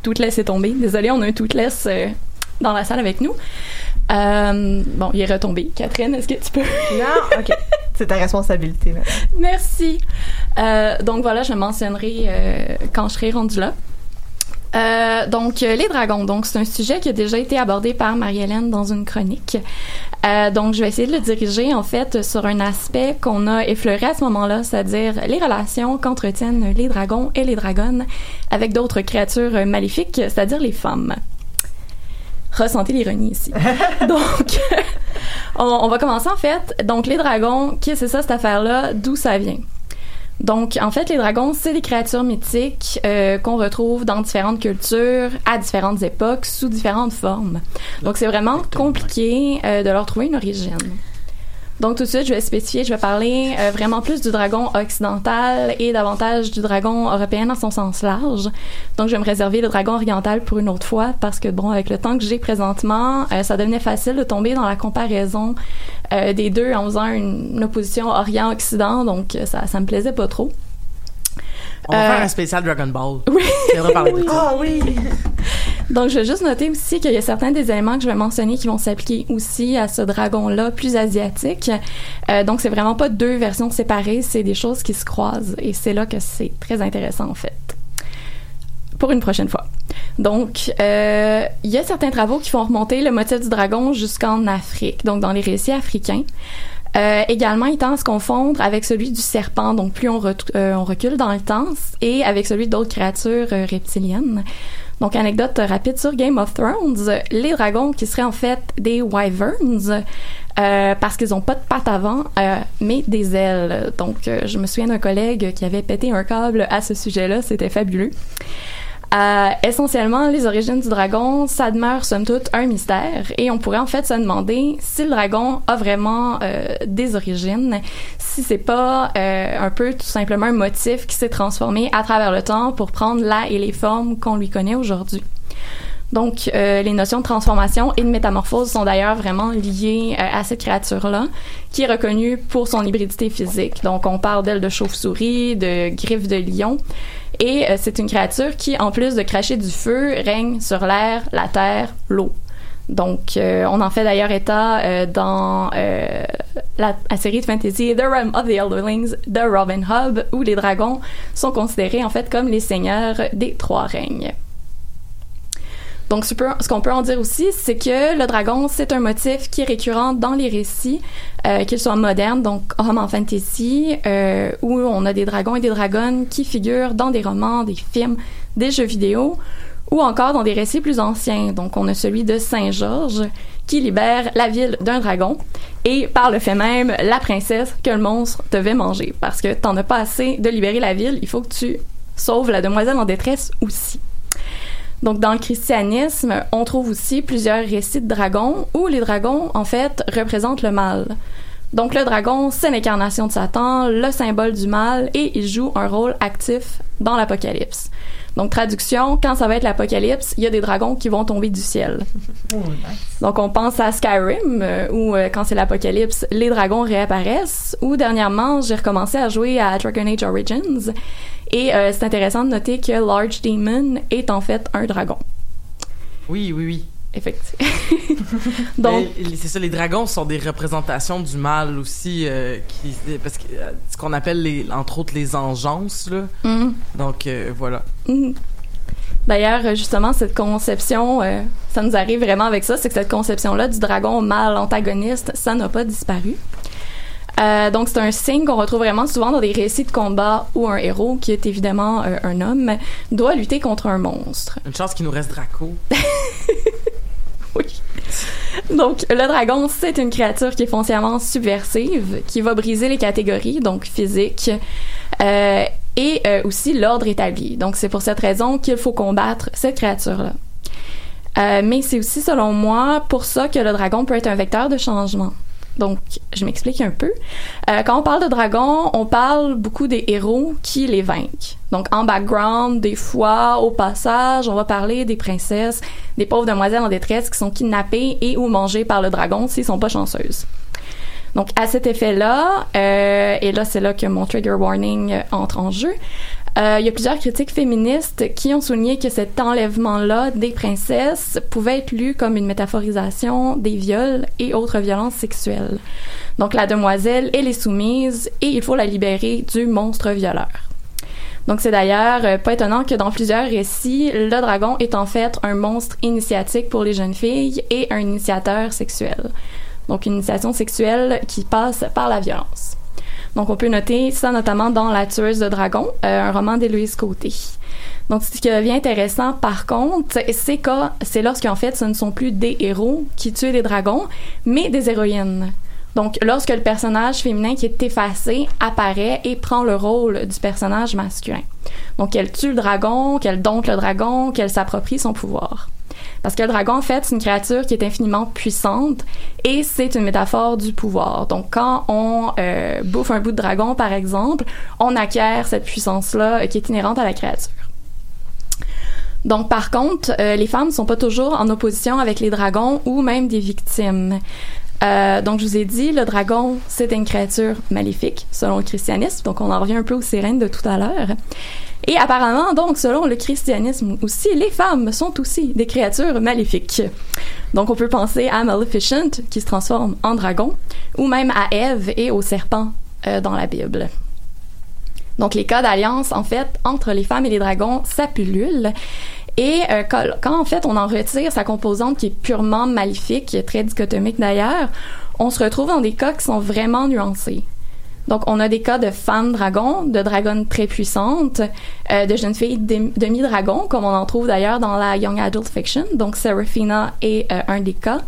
tout laisser tomber. Désolée, on a un tout laisse dans la salle avec nous. Euh, bon, il est retombé. Catherine, est-ce que tu peux... Non, OK. C'est ta responsabilité, là. Merci. Euh, donc voilà, je mentionnerai euh, quand je serai rendue là. Euh, donc, euh, les dragons. Donc, c'est un sujet qui a déjà été abordé par Marie-Hélène dans une chronique. Euh, donc, je vais essayer de le diriger, en fait, sur un aspect qu'on a effleuré à ce moment-là, c'est-à-dire les relations qu'entretiennent les dragons et les dragonnes avec d'autres créatures euh, maléfiques, c'est-à-dire les femmes. Ressentez l'ironie ici. donc, on, on va commencer, en fait. Donc, les dragons, qu'est-ce que c'est ça, cette affaire-là? D'où ça vient? Donc, en fait, les dragons, c'est des créatures mythiques euh, qu'on retrouve dans différentes cultures, à différentes époques, sous différentes formes. Donc, c'est vraiment compliqué euh, de leur trouver une origine. Donc, tout de suite, je vais spécifier, je vais parler euh, vraiment plus du dragon occidental et davantage du dragon européen dans son sens large. Donc, je vais me réserver le dragon oriental pour une autre fois parce que, bon, avec le temps que j'ai présentement, euh, ça devenait facile de tomber dans la comparaison euh, des deux en faisant une, une opposition Orient-Occident, donc ça, ça me plaisait pas trop. On va Euh, faire un spécial Dragon Ball. Oui. De ça. Ah oui! Donc, je vais juste noter aussi qu'il y a certains des éléments que je vais mentionner qui vont s'appliquer aussi à ce dragon-là plus asiatique. Euh, donc, c'est vraiment pas deux versions séparées, c'est des choses qui se croisent. Et c'est là que c'est très intéressant, en fait. Pour une prochaine fois. Donc, euh, il y a certains travaux qui font remonter le motif du dragon jusqu'en Afrique, donc dans les récits africains. Euh, également, il tend à se confondre avec celui du serpent, donc plus on, euh, recule dans le temps, et avec celui d'autres créatures euh, reptiliennes. Donc, anecdote rapide sur Game of Thrones, les dragons qui seraient en fait des wyverns, euh, parce qu'ils ont pas de pattes avant, euh, mais des ailes. Donc, euh, je me souviens d'un collègue qui avait pété un câble à ce sujet-là, c'était fabuleux. Euh, essentiellement, les origines du dragon, ça demeure somme toute un mystère et on pourrait en fait se demander si le dragon a vraiment euh, des origines, si c'est pas euh, un peu tout simplement un motif qui s'est transformé à travers le temps pour prendre là et les formes qu'on lui connaît aujourd'hui. Donc, euh, les notions de transformation et de métamorphose sont d'ailleurs vraiment liées euh, à cette créature-là, qui est reconnue pour son hybridité physique. Donc, on parle d'elle de chauve-souris, de griffes de lion, et euh, c'est une créature qui, en plus de cracher du feu, règne sur l'air, la terre, l'eau. Donc, euh, on en fait d'ailleurs état euh, dans la, la, série de fantasy The Realm of the Elderlings de Robin Hobb, où les dragons sont considérés en fait comme les seigneurs des trois règnes. Donc, ce qu'on peut en dire aussi, c'est que le dragon, c'est un motif qui est récurrent dans les récits, euh, qu'ils soient modernes, donc en fantasy, euh, où on a des dragons et des dragonnes qui figurent dans des romans, des films, des jeux vidéo, ou encore dans des récits plus anciens. Donc, on a celui de Saint-Georges, qui libère la ville d'un dragon, et par le fait même, la princesse que le monstre devait manger. Parce que t'en as pas assez de libérer la ville, il faut que tu sauves la demoiselle en détresse aussi. Donc, dans le christianisme, on trouve aussi plusieurs récits de dragons où les dragons, en fait, représentent le mal. Donc, le dragon, c'est l'incarnation de Satan, le symbole du mal, et il joue un rôle actif dans l'Apocalypse. Donc, traduction, quand ça va être l'Apocalypse, il y a des dragons qui vont tomber du ciel. Oh, nice. Donc, on pense à Skyrim, euh, où euh, quand c'est l'Apocalypse, les dragons réapparaissent. Ou dernièrement, j'ai recommencé à jouer à Dragon Age Origins. Et euh, c'est intéressant de noter que Large Demon est en fait un dragon. Oui, oui, oui. Effectivement. Donc, c'est ça, les dragons sont des représentations du mal aussi, euh, qui, parce que euh, ce qu'on appelle les, entre autres les engences là. Mm. Donc euh, voilà. Mm. D'ailleurs, justement, cette conception, euh, ça nous arrive vraiment avec ça, c'est que cette conception-là du dragon mal antagoniste, ça n'a pas disparu. Euh, donc, c'est un signe qu'on retrouve vraiment souvent dans des récits de combat où un héros, qui est évidemment euh, un homme, doit lutter contre un monstre. Une chance qu'il nous reste Draco. Donc, le dragon, c'est une créature qui est foncièrement subversive, qui va briser les catégories, donc physique, euh, et euh, aussi l'ordre établi. Donc, c'est pour cette raison qu'il faut combattre cette créature-là. Euh, mais c'est aussi, selon moi, pour ça que le dragon peut être un vecteur de changement. Donc, je m'explique un peu. Euh, quand on parle de dragons, on parle beaucoup des héros qui les vainquent. Donc, en background, des fois, au passage, on va parler des princesses, des pauvres demoiselles en détresse qui sont kidnappées et ou mangées par le dragon s'ils sont pas chanceuses. Donc, à cet effet-là, euh, et là, c'est là que mon trigger warning euh, entre en jeu, il y a plusieurs critiques féministes qui ont souligné que cet enlèvement-là des princesses pouvait être lu comme une métaphorisation des viols et autres violences sexuelles. Donc la demoiselle, elle est soumise et il faut la libérer du monstre violeur. Donc c'est d'ailleurs euh, pas étonnant que dans plusieurs récits, le dragon est en fait un monstre initiatique pour les jeunes filles et un initiateur sexuel. Donc une initiation sexuelle qui passe par la violence. Donc, on peut noter ça notamment dans La tueuse de dragons, euh, un roman d'Héloïse Côté. Donc, ce qui devient intéressant, par contre, c'est que c'est lorsqu'en fait, ce ne sont plus des héros qui tuent des dragons, mais des héroïnes. Donc, lorsque le personnage féminin qui est effacé apparaît et prend le rôle du personnage masculin. Donc, qu'elle tue le dragon, qu'elle dompte le dragon, qu'elle s'approprie son pouvoir. Parce que le dragon, en fait, c'est une créature qui est infiniment puissante et c'est une métaphore du pouvoir. Donc, quand on euh, bouffe un bout de dragon, par exemple, on acquiert cette puissance-là euh, qui est inhérente à la créature. Donc, par contre, euh, les femmes ne sont pas toujours en opposition avec les dragons ou même des victimes. Donc, je vous ai dit, le dragon, c'est une créature maléfique, selon le christianisme. Donc, on en revient un peu aux sirènes de tout à l'heure. Et apparemment, donc, selon le christianisme aussi, les femmes sont aussi des créatures maléfiques. Donc, on peut penser à Maleficent, qui se transforme en dragon, ou même à Ève et au serpent euh, dans la Bible. Donc, les cas d'alliance, en fait, entre les femmes et les dragons, ça pullule. Et euh, quand, en fait, on en retire sa composante qui est purement maléfique, qui est très dichotomique d'ailleurs, on se retrouve dans des cas qui sont vraiment nuancés. Donc, on a des cas de femmes dragons, de dragonnes très puissantes, euh, de jeunes filles demi-dragons, comme on en trouve d'ailleurs dans la Young Adult Fiction. Donc, Seraphina est euh, un des cas.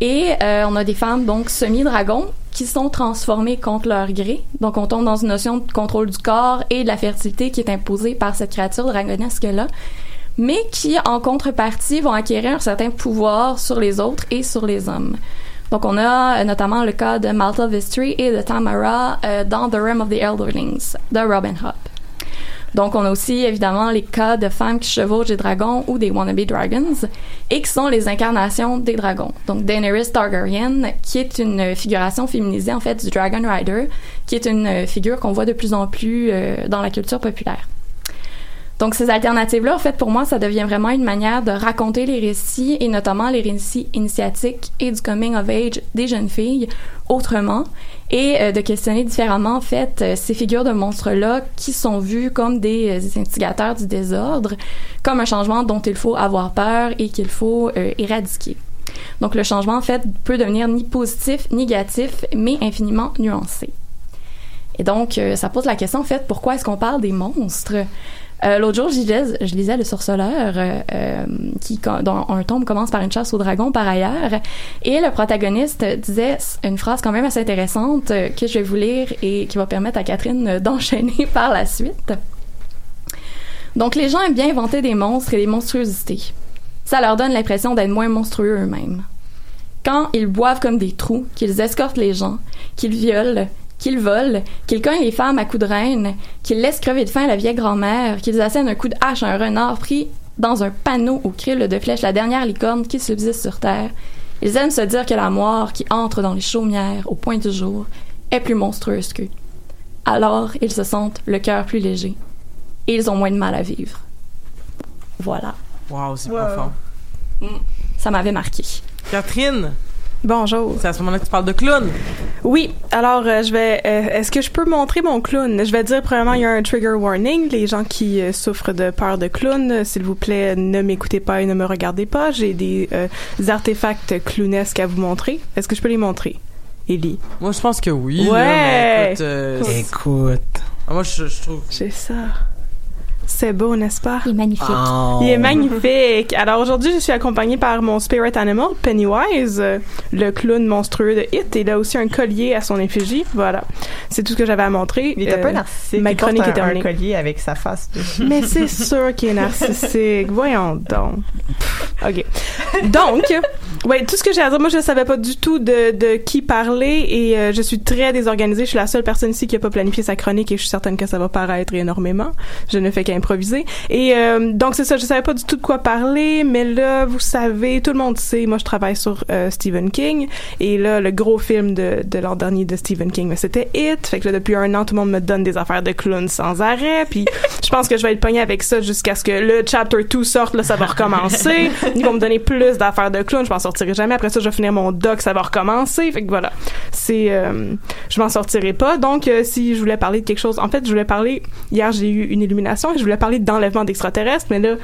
Et euh, on a des femmes, donc, semi-dragons, qui sont transformées contre leur gré. Donc, on tombe dans une notion de contrôle du corps et de la fertilité qui est imposée par cette créature dragonesque-là, mais qui, en contrepartie, vont acquérir un certain pouvoir sur les autres et sur les hommes. Donc, on a euh, notamment le cas de Malta Vistry et de Tamara euh, dans The Realm of the Elderlings de Robin Hood. Donc, on a aussi évidemment les cas de femmes qui chevauchent des dragons ou des wannabe dragons et qui sont les incarnations des dragons. Donc, Daenerys Targaryen, qui est une figuration féminisée en fait du Dragon Rider, qui est une figure qu'on voit de plus en plus euh, dans la culture populaire. Donc ces alternatives-là, en fait, pour moi, ça devient vraiment une manière de raconter les récits et notamment les récits initiatiques et du coming of age des jeunes filles autrement et euh, de questionner différemment, en fait, euh, ces figures de monstres-là qui sont vues comme des, euh, instigateurs du désordre, comme un changement dont il faut avoir peur et qu'il faut éradiquer. Donc le changement, en fait, peut devenir ni positif, ni négatif, mais infiniment nuancé. Et donc, ça pose la question, en fait, pourquoi est-ce qu'on parle des monstres? Euh, L'autre jour, je lisais, je lisais Le Sorceleur, euh, euh, qui, dans un tome, commence par une chasse au dragon, par ailleurs. Et le protagoniste disait une phrase quand même assez intéressante que je vais vous lire et qui va permettre à Catherine d'enchaîner par la suite. Donc, les gens aiment bien inventer des monstres et des monstruosités. Ça leur donne l'impression d'être moins monstrueux eux-mêmes. Quand ils boivent comme des trous, qu'ils escortent les gens, qu'ils violent, qu'ils volent, qu'ils cognent les femmes à coups de reine, qu'ils laissent crever de faim la vieille grand-mère, qu'ils assènent un coup de hache à un renard pris dans un panneau au krill de flèche la dernière licorne qui subsiste sur terre. Ils aiment se dire que la mort qui entre dans les chaumières au point du jour est plus monstrueuse qu'eux. Alors, ils se sentent le cœur plus léger et ils ont moins de mal à vivre. Voilà. Wow, c'est profond. Mm. Ça m'avait marqué. Catherine, Bonjour. C'est à ce moment-là que tu parles de clown. Oui. Alors, euh, je vais. euh, Est-ce que je peux montrer mon clown? Je vais dire premièrement, il y a un trigger warning. Les gens qui euh, souffrent de peur de clown, s'il vous plaît, ne m'écoutez pas et ne me regardez pas. J'ai des, euh, des artefacts clownesques à vous montrer. Est-ce que je peux les montrer, Ellie Moi, je pense que oui. là, Ouais. mais écoute, euh, c'est- Écoute. Ah, moi, je, je trouve. J'ai ça. C'est beau, n'est-ce pas? Il est magnifique. Oh. Il est magnifique. Alors aujourd'hui, je suis accompagnée par mon spirit animal, Pennywise, euh, le clown monstrueux de Hit. Et il a aussi un collier à son effigie. Voilà. C'est tout ce que j'avais à montrer. Il est un peu Euh, narcissique. Ma il porte chronique un, est terminée. un collier avec sa face dessus. Mais c'est sûr qu'il est narcissique. Voyons donc. OK. Donc, ouais, tout ce que j'ai à dire, moi, je ne savais pas du tout de, de qui parler et euh, je suis très désorganisée. Je suis la seule personne ici qui n'a pas planifié sa chronique et je suis certaine que ça va paraître énormément. Je ne fais qu'improviser. Et euh, donc, c'est ça, je savais pas du tout de quoi parler, mais là, vous savez, tout le monde sait, moi, je travaille sur euh, Stephen King et là, le gros film de, de l'an dernier de Stephen King, mais c'était It. Fait que là, depuis un an, tout le monde me donne des affaires de clown sans arrêt. Puis je pense que je vais être pogné avec ça jusqu'à ce que le chapter 2 sorte. Là, ça va recommencer. Ils vont me donner plus d'affaires de clown. Je m'en sortirai jamais. Après ça, je vais finir mon doc. Ça va recommencer. Fait que voilà. C'est, euh, je m'en sortirai pas. Donc, euh, si je voulais parler de quelque chose, en fait, je voulais parler, hier, j'ai eu une illumination et je voulais parler d'enlèvement d'extraterrestres, mais là,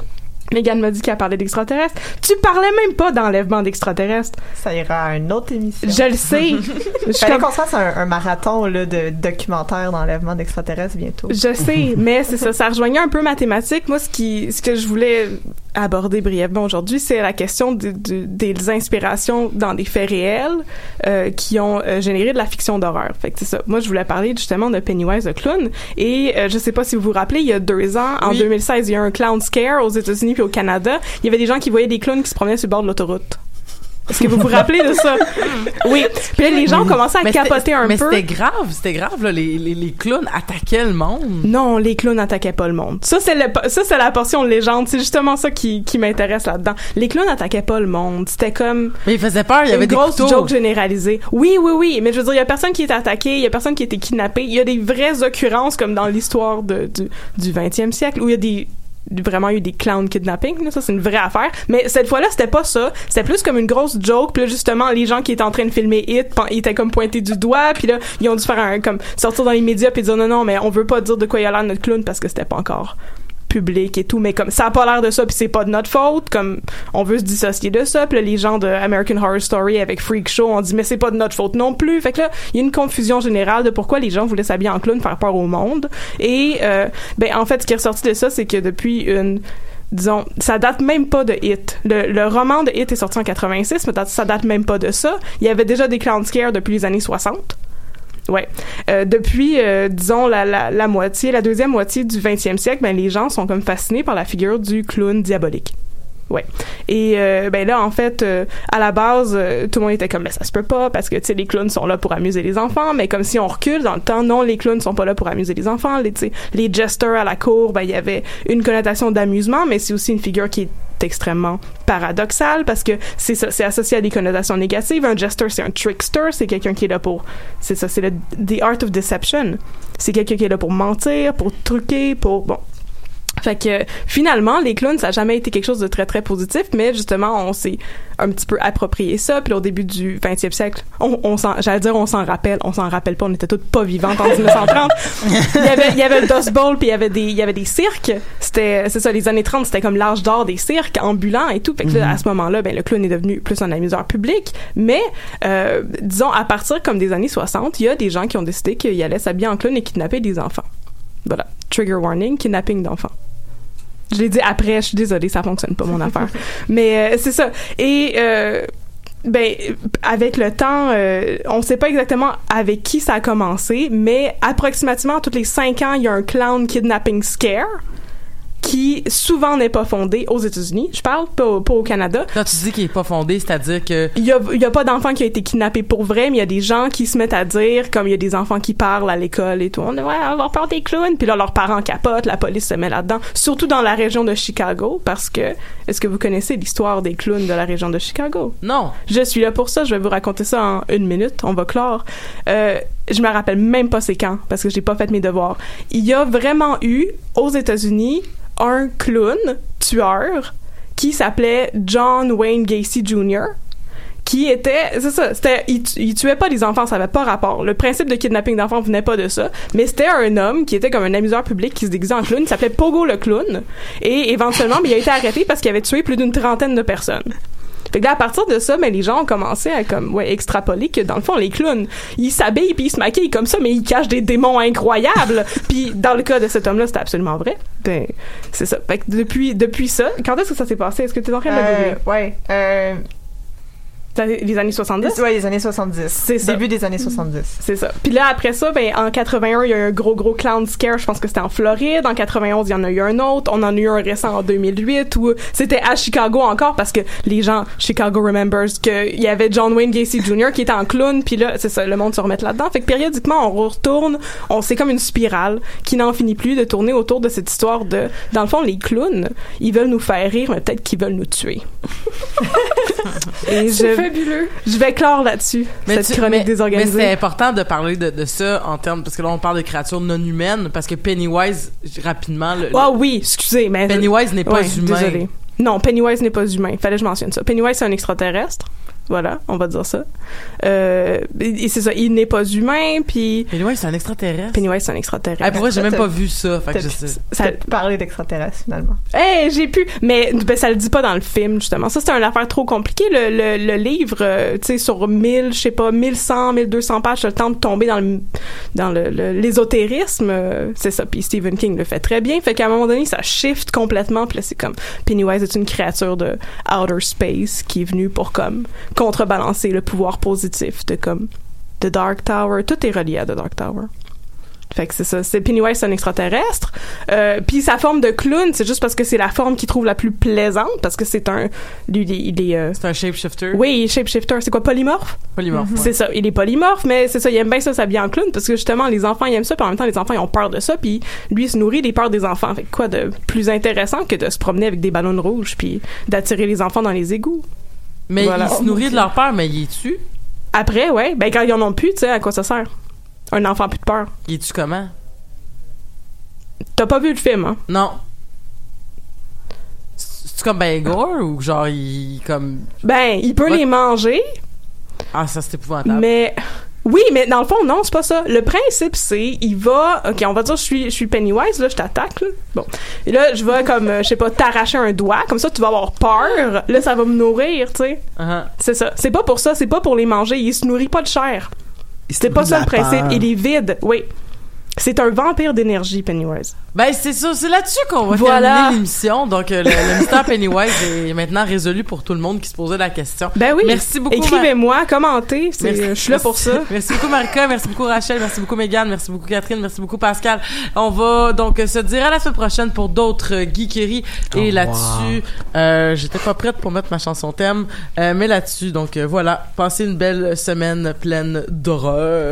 Megan m'a dit qu'elle parlait d'extraterrestres. Tu parlais même pas d'enlèvement d'extraterrestres. Ça ira à une autre émission. Je le sais. Je Fallait comme- qu'on se fasse un, un marathon là, de documentaires d'enlèvement d'extraterrestres bientôt. Je sais, mais c'est ça, ça rejoignait un peu ma thématique. Moi, ce qui, ce que je voulais aborder brièvement aujourd'hui, c'est la question de- de- des inspirations dans des faits réels euh, qui ont euh, généré de la fiction d'horreur. Fait que c'est ça. Moi, je voulais parler justement de Pennywise le clown. Et euh, je sais pas si vous vous rappelez, il y a deux ans, en Oui. 2016, il y a eu un clown scare aux États-Unis puis au Canada. Il y avait des gens qui voyaient des clowns qui se promenaient sur le bord de l'autoroute. Est-ce que vous vous rappelez de ça? Oui. Puis là, les gens commencé à Mais capoter un mais peu. c'était grave, c'était grave, là. Les, les, les clowns attaquaient le monde. Non, les clowns n'attaquaient pas le monde. Ça, c'est le, ça, c'est la portion légende. C'est justement ça qui, qui m'intéresse là-dedans. Les clowns n'attaquaient pas le monde. C'était comme. Mais ils faisaient peur, il y avait une des grosse couteaux. joke généralisée. Oui, oui, oui. Mais je veux dire, il y a personne qui est attaqué, il y a personne qui a été kidnappé. Il y a des vraies occurrences comme dans l'histoire de, du, du 20e siècle où il y a des vraiment eu des clown kidnapping là, ça c'est une vraie affaire. Mais cette fois-là c'était pas ça. C'était plus comme une grosse joke. Puis là justement les gens qui étaient en train de filmer Hit ils étaient comme pointés du doigt. Puis là ils ont dû faire un comme sortir dans les médias puis dire non non mais on veut pas dire de quoi il a l'air notre clown parce que c'était pas encore public et tout mais comme ça a pas l'air de ça puis c'est pas de notre faute comme on veut se dissocier de ça puis les gens de American Horror Story avec Freak Show ont dit mais c'est pas de notre faute non plus fait que là il y a une confusion générale de pourquoi les gens voulaient s'habiller en clown faire peur au monde et euh, ben en fait ce qui est ressorti de ça c'est que depuis une disons, ça date même pas de Hit. Le, le roman de Hit est sorti en 86, mais ça date même pas de ça. Il y avait déjà des clown scares depuis les années 60. Ouais. Euh, depuis, euh, disons, la, la, moitié, la deuxième moitié du 20e siècle, ben, les gens sont comme fascinés par la figure du clown diabolique. Ouais. Et euh, ben là, en fait, euh, à la base, tout le monde était comme, ben ça se peut pas parce que tu sais les clowns sont là pour amuser les enfants, mais comme si on recule dans le temps, non, les clowns sont pas là pour amuser les enfants. Les, les jesters à la cour, ben il y avait une connotation d'amusement, mais c'est aussi une figure qui est extrêmement paradoxale parce que c'est c'est associé à des connotations négatives. Un jester, c'est un trickster, c'est quelqu'un qui est là pour, c'est ça, c'est le the art of deception. C'est quelqu'un qui est là pour mentir, pour truquer, pour bon. Fait que finalement, les clowns, ça a jamais été quelque chose de très très positif, mais justement, on s'est un petit peu approprié ça. Puis au début du 20e siècle, on, on s'en, j'allais dire, on s'en rappelle, on s'en rappelle pas, on était toutes pas vivantes en 1930. il y avait, il y avait le Dust Bowl, puis il y avait des, il y avait des cirques. C'était, c'est ça, les années 30, c'était comme l'âge d'or des cirques ambulants et tout. Fait que là, à ce moment-là, ben le clown est devenu plus un amuseur public. Mais euh, disons, à partir comme des années 60, il y a des gens qui ont décidé qu'ils allaient s'habiller en clown et kidnapper des enfants. Voilà. Trigger warning, kidnapping d'enfants. Je l'ai dit après, je suis désolée, ça fonctionne pas mon affaire. Mais euh, c'est ça. Et euh, ben avec le temps, euh, on sait pas exactement avec qui ça a commencé, mais approximativement tous les cinq ans, il y a un clown kidnapping scare qui souvent n'est pas fondé aux États-Unis. Je parle pas, au- pas au Canada. Quand tu dis qu'il est pas fondé, c'est-à-dire que Il y a, il y a pas d'enfants qui ont été kidnappés pour vrai, mais il y a des gens qui se mettent à dire, comme il y a des enfants qui parlent à l'école et tout, on devrait avoir peur des clowns, puis là leurs parents capotent, la police se met là-dedans, surtout dans la région de Chicago, parce que est-ce que vous connaissez l'histoire des clowns de la région de Chicago? Non. Je suis là pour ça, je vais vous raconter ça en une minute, on va clore. Euh, je me rappelle même pas c'est quand, parce que j'ai pas fait mes devoirs. Il y a vraiment eu aux États-Unis un clown tueur qui s'appelait John Wayne Gacy Jr. qui était c'est ça c'était il, il tuait pas les enfants ça avait pas rapport le principe de kidnapping d'enfants venait pas de ça mais c'était un homme qui était comme un amuseur public qui se déguisait en clown il s'appelait Pogo le clown et éventuellement ben, il a été arrêté parce qu'il avait tué plus d'une trentaine de personnes fait que là, à partir de ça, ben, les gens ont commencé à comme ouais, extrapoler que dans le fond, les clowns, ils s'habillent puis ils se maquillent comme ça, mais ils cachent des démons incroyables. puis dans le cas de cet homme-là, c'était absolument vrai. Ben, c'est ça. Fait que depuis, depuis ça, quand est-ce que ça s'est passé? Est-ce que tu es en train de Euh, ouais. Euh, les années 70? Ouais, les années 70. C'est ça. Début des années 70. C'est ça. Puis là, après ça, ben, en 81, il y a eu un gros, gros clown scare. Je pense que c'était en Floride. En 91, il y en a eu un autre. On en a eu un récent en 2008 où c'était à Chicago encore parce que les gens, Chicago remembers qu'il y avait John Wayne Gacy Jr. qui était en clown. Puis là, c'est ça, le monde se remet là-dedans. Fait que périodiquement, on retourne. On, c'est comme une spirale qui n'en finit plus de tourner autour de cette histoire de, dans le fond, les clowns, ils veulent nous faire rire, mais peut-être qu'ils veulent nous tuer. Et je, fabuleux. je vais clore là-dessus, cette tu- chronique mais- désorganisée. Mais c'est important de parler de, de ça en termes parce que là on parle de créatures non humaines parce que Pennywise rapidement le, Ah oui, excusez, mais Pennywise n'est pas Ouais, humain. Désolé. Non, Pennywise n'est pas humain. Fallait que je mentionne ça. Pennywise c'est un extraterrestre. Voilà, on va dire ça. Euh, et et c'est ça, il n'est pas humain, puis Pennywise c'est un extraterrestre. Pennywise c'est un extraterrestre. Ah, pour vrai, j'ai même pas vu ça. Fait que je sais. Ça- parler d'extraterrestres, finalement. Hey, j'ai pu, mais ben, ça le dit pas dans le film justement. Ça c'est une affaire trop compliquée. Le, le, le livre, euh, tu sais, sur 1000, je sais pas, 1100, 1200 pages, le temps de tomber dans le dans le le- l'ésotérisme. euh, c'est ça. Puis Stephen King le fait très bien. Fait qu'à un moment donné, ça shift complètement. Puis là, c'est comme Pennywise est une créature de outer space qui est venue pour comme contrebalancer le pouvoir positif de comme The Dark Tower. Tout est relié à The Dark Tower. Fait que c'est ça. C'est Pennywise, c'est un extraterrestre. Euh, puis sa forme de clown, c'est juste parce que c'est la forme qu'il trouve la plus plaisante, parce que c'est un, lui, il est, il est, euh, C'est un shapeshifter. oui, shapeshifter. C'est quoi, polymorphe? Polymorphe. ouais. C'est ça. Il est polymorphe, mais c'est ça. Il aime bien ça s'habiller en clown parce que justement, les enfants, ils aiment ça, puis en même temps, les enfants, ils ont peur de ça, puis lui, il se nourrit des peurs des enfants. Fait que quoi de plus intéressant que de se promener avec des ballons rouges, puis d'attirer les enfants dans les égouts? Mais Voilà. il se nourrit de leur peur, mais il est tu Après, ouais. Ben, quand ils en ont plus, tu sais, à quoi ça sert? Un enfant plus de peur. Il est tu comment? T'as pas vu le film, hein? Non. C'est comme ben gore ou genre il comme Ben, il peut Ouais. les manger, ah ça c'est épouvantable. mais oui, mais dans le fond, non, c'est pas ça. Le principe, c'est, il va, ok, on va dire, je suis, je suis Pennywise, là, je t'attaque, là. Bon. Et là, je vais, comme, euh, je sais pas, t'arracher un doigt, comme ça, tu vas avoir peur. Là, ça va me nourrir, tu sais. Uh-huh. C'est ça. C'est pas pour ça, c'est pas pour les manger. Il se nourrit pas de chair. C'est pas ça le principe. peur. Il est vide. Oui. C'est un vampire d'énergie, Pennywise. Ben c'est ça, c'est là-dessus qu'on va Voilà. terminer l'émission. Donc euh, le, le mystère Pennywise est maintenant résolu pour tout le monde qui se posait la question. Ben oui. Merci beaucoup. Mar- Écrivez-moi, commentez. Je suis là pour ça. Merci beaucoup Marika, merci beaucoup Rachel, merci beaucoup Megan, merci beaucoup Catherine, merci beaucoup Pascal. On va donc se dire à la semaine prochaine pour d'autres euh, geekeries. Et Au là-dessus, euh, j'étais pas prête pour mettre ma chanson thème, euh, mais là-dessus, donc euh, voilà, passez une belle semaine pleine d'horreur.